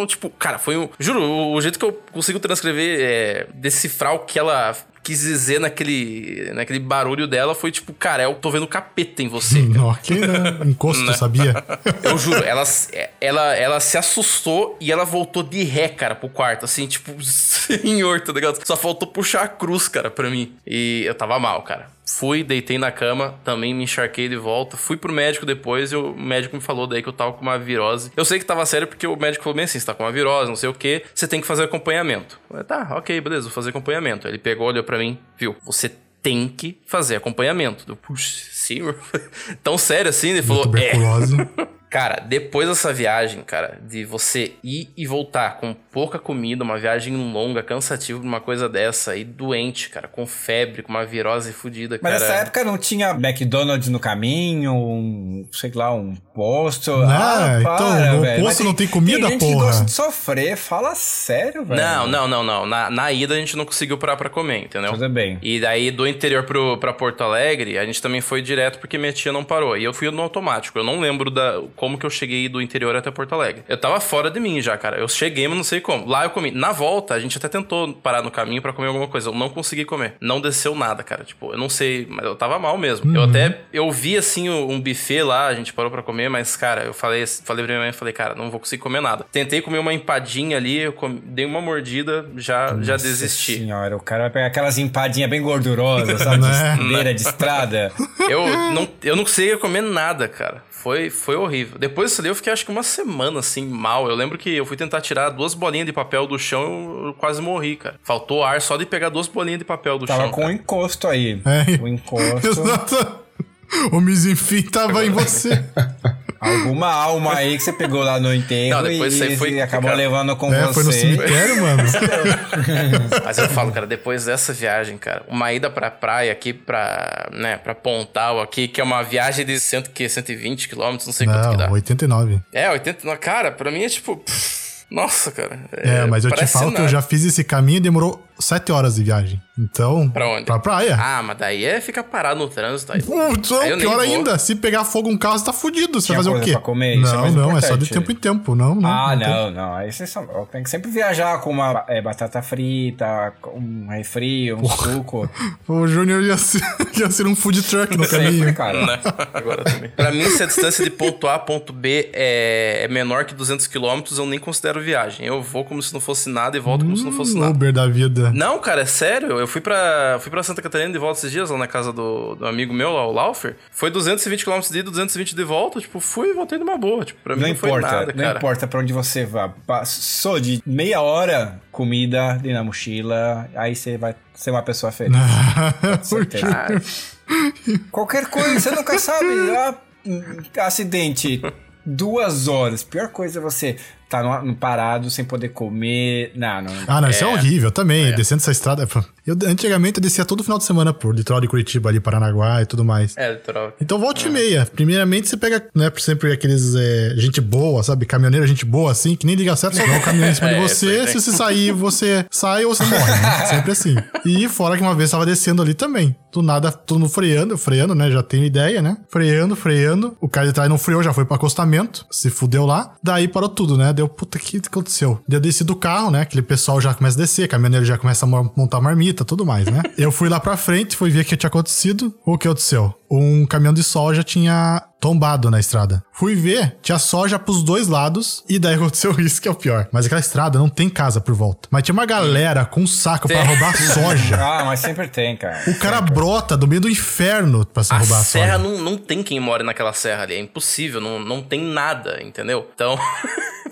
Tipo, cara, foi um. Juro, o, o jeito que eu consigo transcrever, é, decifrar o que ela quis dizer naquele, naquele barulho dela foi tipo, cara, eu tô vendo capeta em você. Ó, que né? encosto, sabia? Eu juro, ela, ela, ela se assustou e ela voltou de ré, cara, pro quarto, assim, tipo, senhor, tá ligado? Só faltou puxar a cruz, cara, pra mim. E eu tava mal, cara. Fui, deitei na cama, também me encharquei de volta. Fui pro médico depois e o médico me falou daí que eu tava com uma virose. Eu sei que tava sério porque o médico falou bem assim: você tá com uma virose, não sei o que, você tem que fazer acompanhamento. Eu falei, tá, ok, beleza, vou fazer acompanhamento. Ele pegou, olhou pra mim, viu, você tem que fazer acompanhamento. Eu, puxa, senhor. Tão sério assim? Ele falou, é. Cara, depois dessa viagem, cara, de você ir e voltar com pouca comida, uma viagem longa, cansativa, uma coisa dessa, e doente, cara, com febre, com uma virose fodida, Mas cara. nessa época não tinha McDonald's no caminho, um, sei lá, um posto. Não, ah, então, para, no velho. posto Mas não tem comida, tem gente que porra. gosta de sofrer, fala sério, velho. Não, não, não, não. Na, na ida a gente não conseguiu parar pra comer, entendeu? Tudo bem. E daí do interior pro, pra Porto Alegre, a gente também foi direto porque minha tia não parou. E eu fui no automático. Eu não lembro da, como que eu cheguei do interior até Porto Alegre. Eu tava fora de mim já, cara. Eu cheguei, mas não sei como. Lá eu comi. Na volta, a gente até tentou parar no caminho pra comer alguma coisa. Eu não consegui comer. Não desceu nada, cara. Tipo, eu não sei, mas eu tava mal mesmo. Eu até, eu vi assim um buffet lá, a gente parou pra comer, mas, cara, eu falei, falei pra minha mãe, falei, cara, não vou conseguir comer nada. Tentei comer uma empadinha ali, eu comi- dei uma mordida, já, já Nossa desisti. Senhora, o cara vai pegar aquelas empadinhas bem gordurosas, sabe? De beira de estrada. Eu não, eu não conseguia comer nada, cara. Foi, foi horrível. Depois disso ali, eu fiquei acho que uma semana assim, mal. Eu lembro que eu fui tentar tirar duas bolinhas de papel do chão eu, eu quase morri, cara. Faltou ar só de pegar duas bolinhas de papel do Tava chão. com um encosto aí. É. O encosto. Exato. O Mizinfim tava em você. Alguma alma aí que você pegou lá no enterro Não, depois e, aí foi e acabou complicado. levando com É, você. foi no cemitério, mano. Mas eu falo, cara, depois dessa viagem, cara, uma ida pra praia aqui pra, né, pra Pontal aqui, que é uma viagem de cento, que, 120 quilômetros, não sei quanto que dá. Não, 89. É, 80. Cara, pra mim é tipo. pff, Nossa, cara. É, mas eu te falo que eu nada. já fiz esse caminho e demorou 7 horas de viagem. Então. Pra onde? Pra praia. Ah, mas daí é ficar parado no trânsito. Aí, Putz, aí eu nem pior vou. ainda, se pegar fogo um carro, você tá fudido. Você Tinha vai fazer o quê? pra comer? Isso é não, não, é só de tempo em tempo. Não, não. Ah, tem. não, não. Aí vocês são. Tem que sempre viajar com uma é, batata frita, um refri, um suco. O Júnior ia, se- ia ser um food truck no Sempre, caminho. cara. Né? Agora também. Pra mim, se a distância de ponto A a ponto B é, é menor que 200 km, eu nem considero viagem. Eu vou como se não fosse nada e volto como se não fosse nada. Uber da vida. Não, cara, é sério. Eu fui pra, fui pra Santa Catarina de volta esses dias, lá na casa do, do amigo meu, lá, o Laufer. Foi 220 km de ida, 220 de volta. Tipo, fui e voltei numa boa. Tipo, pra mim Não não, foi importa, nada, não cara. importa pra onde você vá. Passou de meia hora, comida ali na mochila, aí você vai ser uma pessoa feliz. Qualquer coisa, você nunca sabe. Ah, acidente, duas horas. Pior coisa é você tá no, no parado sem poder comer. Não, não. Ah, não, isso é horrível também. Descendo essa estrada. Eu, antigamente eu descia todo final de semana por litoral de Curitiba, ali, Paranaguá e tudo mais. é, literal. Então volta e meia. Primeiramente você pega, né, sempre aqueles é, gente boa, sabe? Caminhoneiro, gente boa, assim, que nem liga certo, só dá um caminhão em cima de É, você. Se você sair, você sai ou você morre, né? Sempre assim. E fora que uma vez tava descendo ali também. Do nada, todo mundo freando, freando, né? Já tenho ideia, né? Freando, freando. O cara de trás não freou, já foi pro acostamento. Se fudeu lá. Daí parou tudo, né? Deu, puta, o que aconteceu? Eu desci do carro, né? Aquele pessoal já começa a descer, caminhoneiro já começa a mo- montar marmita, tudo mais, né? eu fui lá pra frente, fui ver o que tinha acontecido. O que aconteceu? Um caminhão de soja tinha tombado na estrada. Fui ver, tinha soja pros dois lados e daí aconteceu isso que é o pior. Mas aquela estrada não tem casa por volta. Mas tinha uma galera com um saco pra roubar soja. Ah, mas sempre tem, cara. O cara brota do meio do inferno pra se A roubar a serra soja. não, não tem quem mora naquela serra ali. É impossível, não, não tem nada, entendeu? Então,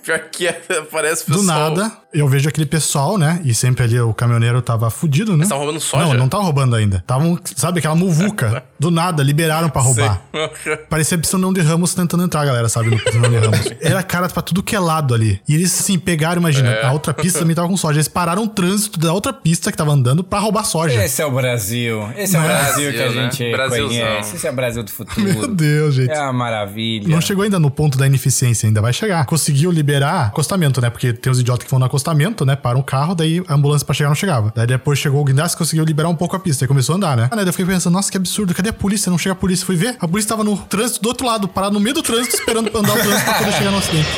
pior que é, parece pessoal. Do nada, eu vejo aquele pessoal, né? E sempre ali o caminhoneiro tava fudido, né? Eles tavam roubando soja? Não, não tava roubando ainda. Tavam, sabe, aquela muvuca. Do nada, liberaram pra roubar. Parecia Piscinão de Ramos tentando entrar, galera, sabe? No Piscinão de Ramos. Era cara pra tudo que é lado ali. E eles, assim, pegaram, imagina, É. a outra pista também tava com soja. Eles pararam o trânsito da outra pista que tava andando pra roubar soja. Esse é o Brasil. Esse é o Brasil, Brasil que a né? gente Brasilzão. conhece. Esse é o Brasil do futuro. Meu Deus, gente. É uma maravilha. Não chegou ainda no ponto da ineficiência, ainda vai chegar. Conseguiu liberar acostamento, né? Porque tem os idiotas que vão no acostamento, né? Param o carro, daí a ambulância pra chegar não chegava. Daí depois chegou o guindaste conseguiu liberar um pouco a pista. Aí começou a andar, né? Ah, né? Daí eu fiquei pensando, nossa, que absurdo, cadê a polícia? Não chega a polícia. Fui ver, a polícia tava no trânsito do outro lado, parado no meio do trânsito, esperando pra andar o trânsito pra poder chegar no acidente.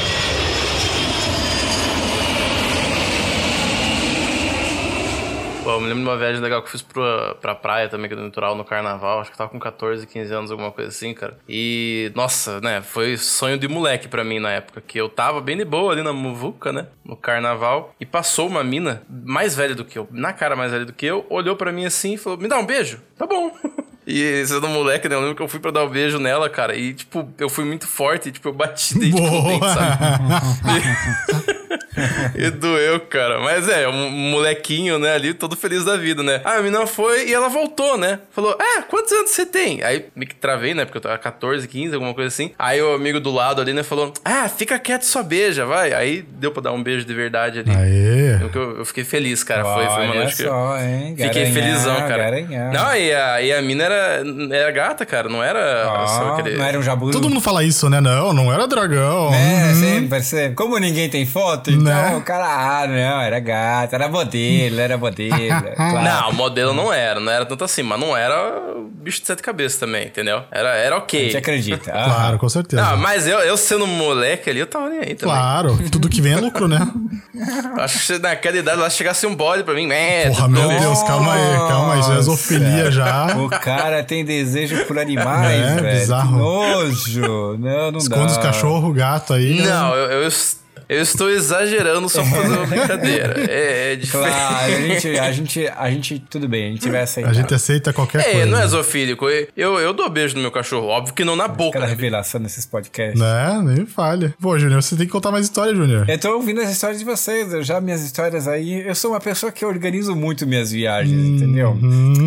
Eu me lembro de uma viagem legal que eu fiz pra, pra praia também, aqui do litoral, no carnaval. Acho que eu tava com 14, 15 anos, alguma coisa assim, cara. E, nossa, né, foi sonho de moleque pra mim na época. Que eu tava bem de boa ali na Muvuca, né, no carnaval. E passou uma mina mais velha do que eu, na cara mais velha do que eu, olhou pra mim assim e falou: Me dá um beijo? Tá bom. E sendo moleque, né? Eu lembro que eu fui pra dar um beijo nela, cara. E, tipo, eu fui muito forte. E, tipo, eu bati dente com dente, sabe? E doeu, cara. Mas é, um molequinho, né, ali, todo feliz da vida, né? Ah, a menina foi e ela voltou, né? Falou, ah, quantos anos você tem? Aí me que travei, né? Porque eu tava 14, 15, alguma coisa assim. Aí o amigo do lado ali, né, falou, ah, fica quieto, só beija, vai. Aí deu pra dar um beijo de verdade ali. Aê. Eu, eu- eu fiquei feliz, cara. Foi, foi uma noite que eu só, hein? fiquei Garanhão, felizão, cara. garanhão. Não, e a, e a mina era, era gata, cara. Não era só aquele... Não era um jabu. Todo mundo fala isso, né? Não, não era dragão. É, Uhum. sempre, sempre. Como ninguém tem foto, então Né? o cara, ah, não, era gato, era modelo, era modelo. claro. Não, o modelo não era, não era tanto assim, mas não era o bicho de sete cabeças também, entendeu? Era, era A ok. gente acredita. Ah, Claro, com certeza. Não, mas eu, eu sendo moleque ali, eu tava nem aí também. Claro, tudo que vem é lucro, né? Acho que naquela idade lá chegasse um bode pra mim, é, Porra, meu bem. Deus, calma aí, calma aí. Já é zoofilia já. O cara tem desejo por animais, É, velho. bizarro. Que nojo. Não, não Esconde dá. os cachorros, gato aí. Não, eu, eu, eu estou exagerando só pra fazer uma brincadeira. É, é diferente. Claro, a gente, a gente, a gente, tudo bem, a gente vai aceitar. A gente aceita qualquer É, coisa. não é zoofílico. Eu, eu dou beijo no meu cachorro. Óbvio que não na boca. Aquela né? revelação nesses podcasts. Né? Nem falha. Pô, Júnior, você tem que contar mais história, Júnior. Eu tô ouvindo as histórias de vocês, eu já minhas histórias aí. Eu sou uma pessoa que organizo muito minhas viagens, entendeu?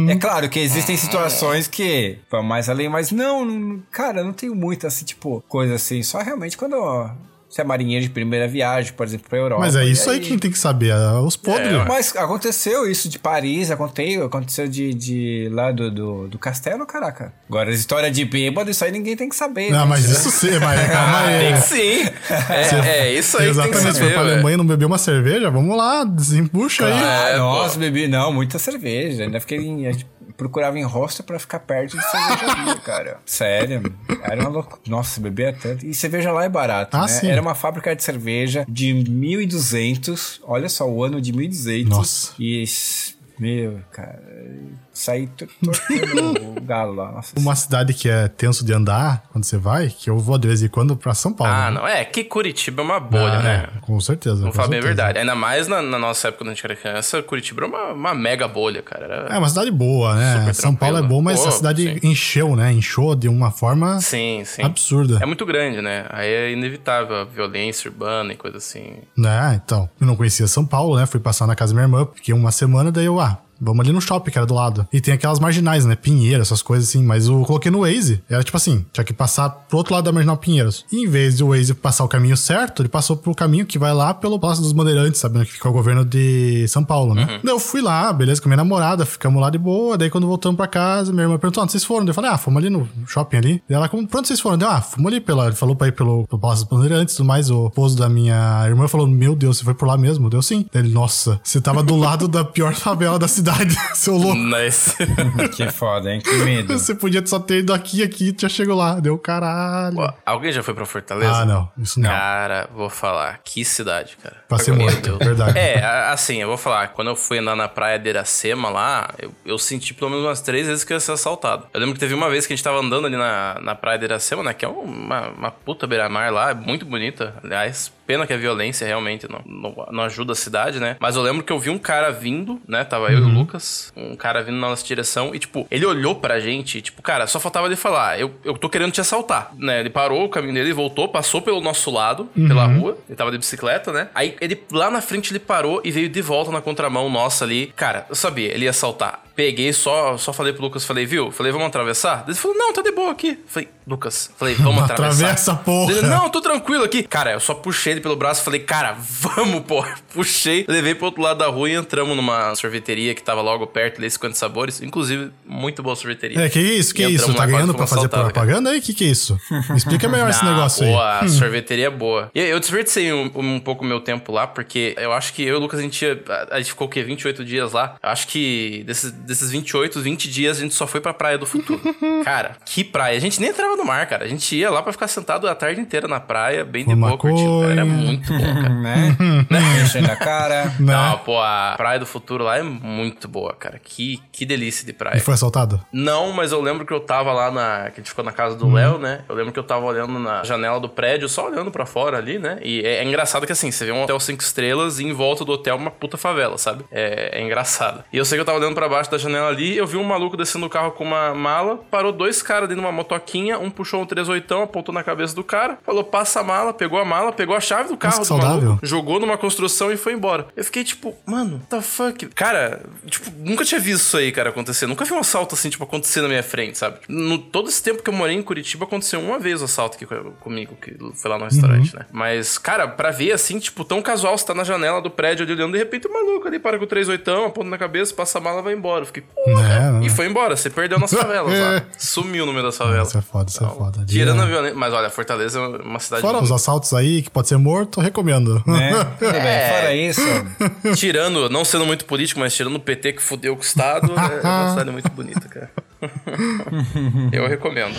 É claro que existem situações que vão mais além, mas não, não- cara, eu não tenho muito assim, tipo, coisa assim. Só realmente quando ó, você é marinheiro de primeira viagem, por exemplo, pra Europa. Mas é isso aí que a gente tem que saber. é Os podres. É, Mas aconteceu isso de Paris, aconteceu, aconteceu de, de lá do, do, do castelo, caraca. Agora, a história de bêbado, isso aí ninguém tem que saber. não, né? mas isso sim, mas calma Ah, aí. tem que sim. É, é isso aí que tem que Exatamente, se for saber. pra velho. Alemanha e não beber uma cerveja, vamos lá, desempuxa aí. Ah, É, nossa, bebi, não, muita cerveja. Ainda fiquei procurava em hostel pra ficar perto de cervejaria, cara. Sério, era uma loucura. Nossa, bebia tanto. E cerveja lá é barato, Ah, né? sim. Era uma fábrica de cerveja de 1.200. Olha só, o ano de 1.200. Nossa. E Meu, cara. Saí to- torcendo o galo lá. Nossa Uma cidade que é tenso de andar quando você vai, que eu vou de vez em quando pra São Paulo. Ah, né? não. É, que Curitiba é uma bolha, Ah, né? é, com certeza. Vou com falar bem a verdade. Ainda mais na, na nossa época, quando a gente era criança, Curitiba era uma, uma mega bolha, cara. Era- É uma cidade boa, né? São Paulo é bom, mas Pô, a cidade sim. encheu, né? Encheu de uma forma Sim, sim. absurda. É muito grande, né? Aí é inevitável a violência urbana e coisa assim. Né, então. Eu não conhecia São Paulo, né? Fui passar na casa da minha irmã, fiquei uma semana, daí eu, ah, vamos ali no shopping, que era do lado. E tem aquelas marginais, né? Pinheiro, essas coisas assim. Mas eu coloquei no Waze. Era tipo assim, tinha que passar pro outro lado da marginal Pinheiros. E em vez de o Waze passar o caminho certo, ele passou pro caminho que vai lá pelo Palácio dos Bandeirantes, sabendo que fica o governo de São Paulo, né? Daí eu fui lá, beleza, com a minha namorada, ficamos lá de boa. Daí quando voltamos pra casa, minha irmã perguntou, onde vocês foram? Eu falei, ah, fomos ali no shopping ali. Daí ela, como, pra onde vocês foram? Deu, ah, fomos ali pela. Ele falou pra ir pelo, pelo Palácio dos Bandeirantes e tudo mais. O esposo da minha irmã falou, meu Deus, você foi por lá mesmo? Deu sim. Daí ele, nossa, você tava do lado da pior favela da cidade, seu louco. Mas... Que foda, hein? Que medo. Você podia só ter ido aqui aqui já chegou lá. Deu caralho. Pô, alguém já foi pra Fortaleza? ah, não. Isso não. Cara, vou falar. Que cidade, cara. Pra ser morto, verdade. É, assim, eu vou falar. Quando eu fui andar na praia de Iracema lá, eu, eu senti pelo menos umas três vezes que eu ia ser assaltado. Eu lembro que teve uma vez que a gente tava andando ali na, na praia de Iracema, né? Que é uma, uma puta beira-mar lá, é muito bonita. Aliás, pena que a violência realmente não, não, não ajuda a cidade, né? Mas eu lembro que eu vi um cara vindo, né? Tava eu e o Lucas, um cara vindo na nossa direção, e tipo, ele olhou pra gente, e, tipo, cara, só faltava ele falar, eu, eu tô querendo te assaltar, né? Ele parou o caminho dele, voltou, passou pelo nosso lado, pela rua, ele tava de bicicleta, né? Aí ele, lá na frente, ele parou e veio de volta na contramão nossa ali. Cara, eu sabia, ele ia assaltar. Peguei, só, só falei pro Lucas, falei, viu? Falei, vamos atravessar? Ele falou, não, tá de boa aqui. Falei, Lucas, falei, vamos atravessar. Atravessa, porra. Ele, não, tô tranquilo aqui. Cara, eu só puxei ele pelo braço e falei, cara, vamos, pô. Puxei, levei pro outro lado da rua e entramos numa sorveteria que tava logo perto ali, 50 sabores. Inclusive, muito boa sorveteria. É, que isso, que isso? Tá ganhando pra fazer propaganda aí? Que que é isso? Me explica melhor esse negócio boa, aí. a sorveteria é boa. E eu desperdicei um, um pouco o meu tempo lá, porque eu acho que eu e o Lucas, a gente, a gente ficou o quê? 28 dias lá. Eu acho que desses, desses 28, 20 dias a gente só foi pra Praia do Futuro. cara, que praia. A gente nem entrava no mar, cara. A gente ia lá pra ficar sentado a tarde inteira na praia, bem de boa, curtindo. Era muito bom, cara. né? Enchendo a cara. Né? Não, pô, a Praia do Futuro lá é muito boa, cara. Que, que delícia de praia. E foi assaltado? Não, mas eu lembro que eu tava lá na. Que a gente ficou na casa do Uhum. Léo, né? Eu lembro que eu tava olhando na janela do prédio, só olhando pra fora ali, né? E é, é engraçado que assim, você vê um hotel cinco estrelas e em volta do hotel uma puta favela, sabe? É, é engraçado. E eu sei que eu tava olhando pra baixo da janela ali, eu vi um maluco descendo o carro com uma mala, parou dois caras dentro de uma motoquinha, um puxou um 38, apontou na cabeça do cara, falou: passa a mala, pegou a mala, pegou a chave do carro que do maluco, jogou numa construção e foi embora. Eu fiquei tipo, mano, what the fuck? Cara, tipo, nunca tinha visto isso aí, cara, acontecer. Nunca vi um assalto assim, tipo, acontecer na minha frente, sabe? No todo esse tempo que eu morei em Curitiba, aconteceu uma vez o assalto aqui co- comigo, que foi lá no restaurante, né? Mas, cara, pra ver assim, tipo, tão casual, você tá na janela do prédio ali olhando, de repente o maluco ali para com o 38, aponta na cabeça, passa a mala vai embora. Eu fiquei, porra. É? E foi embora, você perdeu nas favelas lá. Sumiu no meio das favelas. Isso é foda, isso é foda. Tirando a Ali, violência. Mas olha, Fortaleza é uma cidade. Fora os assaltos aí, que pode ser morto, recomendo. Né? Tudo bem. É. Fora isso, Tirando, não sendo muito político, mas tirando o PT que fudeu com o Estado, é uma cidade muito bonita, cara. Eu recomendo.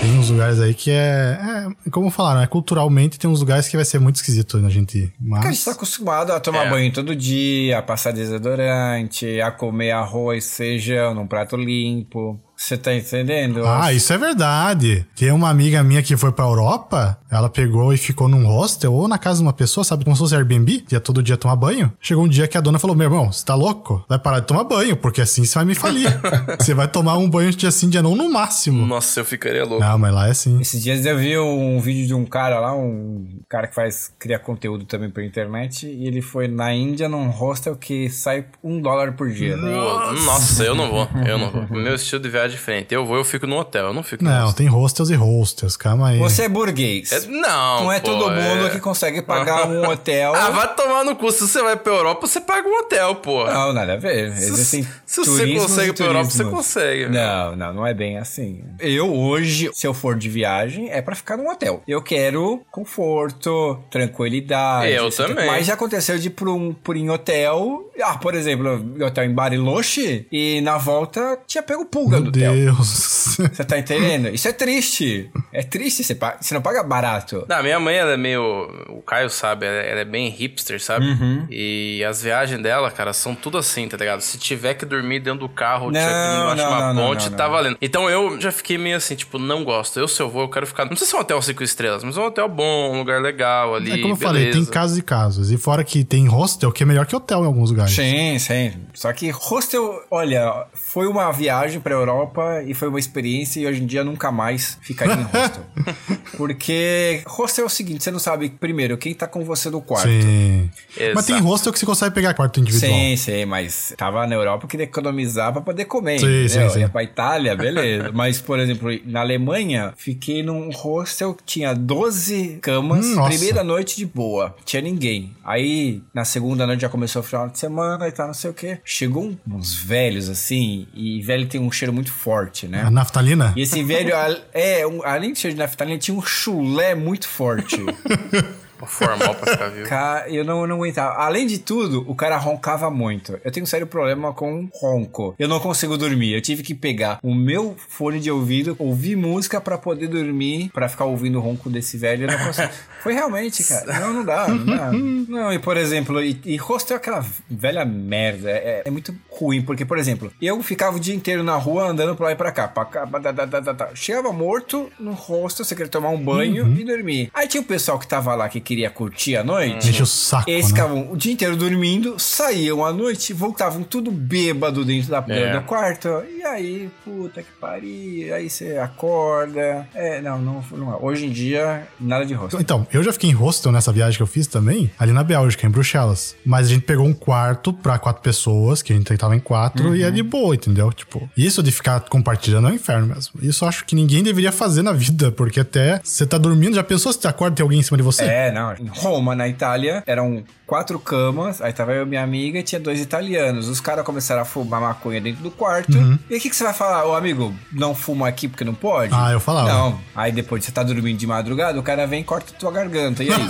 Tem uns lugares aí que é, é. Como falaram, é culturalmente tem uns lugares que vai ser muito esquisito na gente. Mas. A gente tá acostumado a tomar É. banho todo dia, a passar desodorante, a comer arroz, feijão num prato limpo. Você tá entendendo? Ah, isso é verdade. Tem uma amiga minha que foi pra Europa, ela pegou e ficou num hostel ou na casa de uma pessoa, sabe, como se fosse Airbnb, ia todo dia tomar banho. Chegou um dia que a dona falou: Meu irmão, você tá louco? Vai parar de tomar banho, porque assim você vai me falir. você vai tomar um banho dia sim, dia não, no máximo. Nossa, eu ficaria louco. Não, mas lá é assim. Esses dias eu vi um vídeo de um cara lá, um cara que faz, cria conteúdo também pra internet, e ele foi na Índia num hostel que sai um dólar por dia. Pô, Nossa, eu não vou. Eu não vou. Meu estilo de viagem é diferente. Eu vou, eu fico no hotel. Eu não fico Não, tem hostels e hostels, calma aí. Você é burguês. É- não, Não é pô, todo mundo é- que consegue pagar um hotel. Ah, vai tomar no cu. Se você vai pra Europa, você paga um hotel, pô. Não, nada a ver. Existem se você turismos consegue pra Europa, você consegue. Não, não, não é bem assim. Eu hoje, se eu for de viagem, é pra ficar num hotel. Eu quero conforto, tranquilidade. Eu etc. também. Mas já aconteceu de ir por, um, por em hotel. Ah, por exemplo, hotel em Bariloche e na volta tinha pego pulga Meu do- hotel. Deus. Você tá entendendo? Isso é triste. É triste, você, paga, você não paga barato. Não, minha mãe, ela é meio. O Caio sabe, ela, ela é bem hipster, sabe? Uhum. E as viagens dela, cara, são tudo assim, tá ligado? Se tiver que dormir dentro do carro, Não, tiver que dormir embaixo de não, uma não, ponte, não, tá não. valendo. Então eu já fiquei meio assim, tipo, não gosto. Eu, se eu vou, eu quero ficar. Não precisa ser um hotel cinco estrelas, mas um hotel bom, um lugar legal ali. É como eu beleza. falei, tem casos e casos. E fora que tem hostel, que é melhor que hotel em alguns lugares. Sim, sim. Só que hostel, olha, foi uma viagem pra Europa e foi uma experiência e hoje em dia nunca mais ficaria em hostel. Porque hostel é o seguinte, você não sabe, primeiro, quem tá com você no quarto. Sim. Mas tem hostel que você consegue pegar quarto individual. Sim, sim, mas tava na Europa, eu queria economizar pra poder comer. Sim, sim, sim. Ia pra Itália, beleza. mas, por exemplo, na Alemanha, fiquei num hostel que tinha 12 camas. Hum, nossa. primeira noite de boa, tinha ninguém. Aí, na segunda noite já começou o final de semana e tal, não sei o quê. Chegou uns velhos assim, e velho tem um cheiro muito forte, né? A naftalina? E esse velho, é, além de cheiro de naftalina, tinha um chulé muito forte. Formal pra ficar vivo. Cara, eu não, eu não aguentava. Além de tudo, o cara roncava muito. Eu tenho um sério problema com ronco. Eu não consigo dormir. Eu tive que pegar o meu fone de ouvido, ouvir música pra poder dormir, pra ficar ouvindo o ronco desse velho. Eu não consigo. Foi realmente, cara. Não, não dá, não dá. Não, e por exemplo, e, e hostel é aquela velha merda. É, é muito ruim, porque, por exemplo, eu ficava o dia inteiro na rua andando pra lá e pra cá. Pra cá tá, tá, tá, tá, tá. Chegava morto no hostel, você queria tomar um banho e dormir. Aí tinha o pessoal que tava lá que queria curtir a noite. Enche o saco, Eles né? ficavam o dia inteiro dormindo, saíam à noite, voltavam tudo bêbado dentro da, É. do quarto. E aí, puta que pariu. Aí você acorda. É, não, não, não é. Hoje em dia, nada de rosto. Então, eu já fiquei em hostel nessa viagem que eu fiz também, ali na Bélgica, em Bruxelas. Mas a gente pegou um quarto pra quatro pessoas, que a gente tava em quatro, e é de boa, entendeu? Tipo, isso de ficar compartilhando é um inferno mesmo. Isso eu acho que ninguém deveria fazer na vida, porque até você tá dormindo, já pensou se você acorda e tem alguém em cima de você? É, não. Em Roma, na Itália, eram quatro camas. Aí tava eu e minha amiga e tinha dois italianos. Os caras começaram a fumar maconha dentro do quarto. E aí, o que, que você vai falar? Ô, amigo, não fuma aqui porque não pode? Ah, eu falava. Não. Aí depois você tá dormindo de madrugada, o cara vem e corta tua garganta. E aí?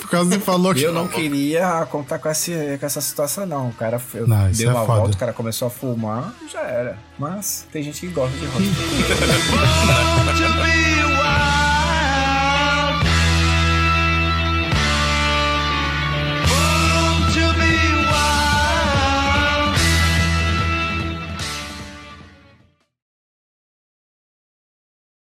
Por causa que falou que. Eu não queria contar com, esse, com essa situação, não. O cara eu Não, deu é uma foda. volta, o cara começou a fumar, já era. Mas tem gente que gosta de be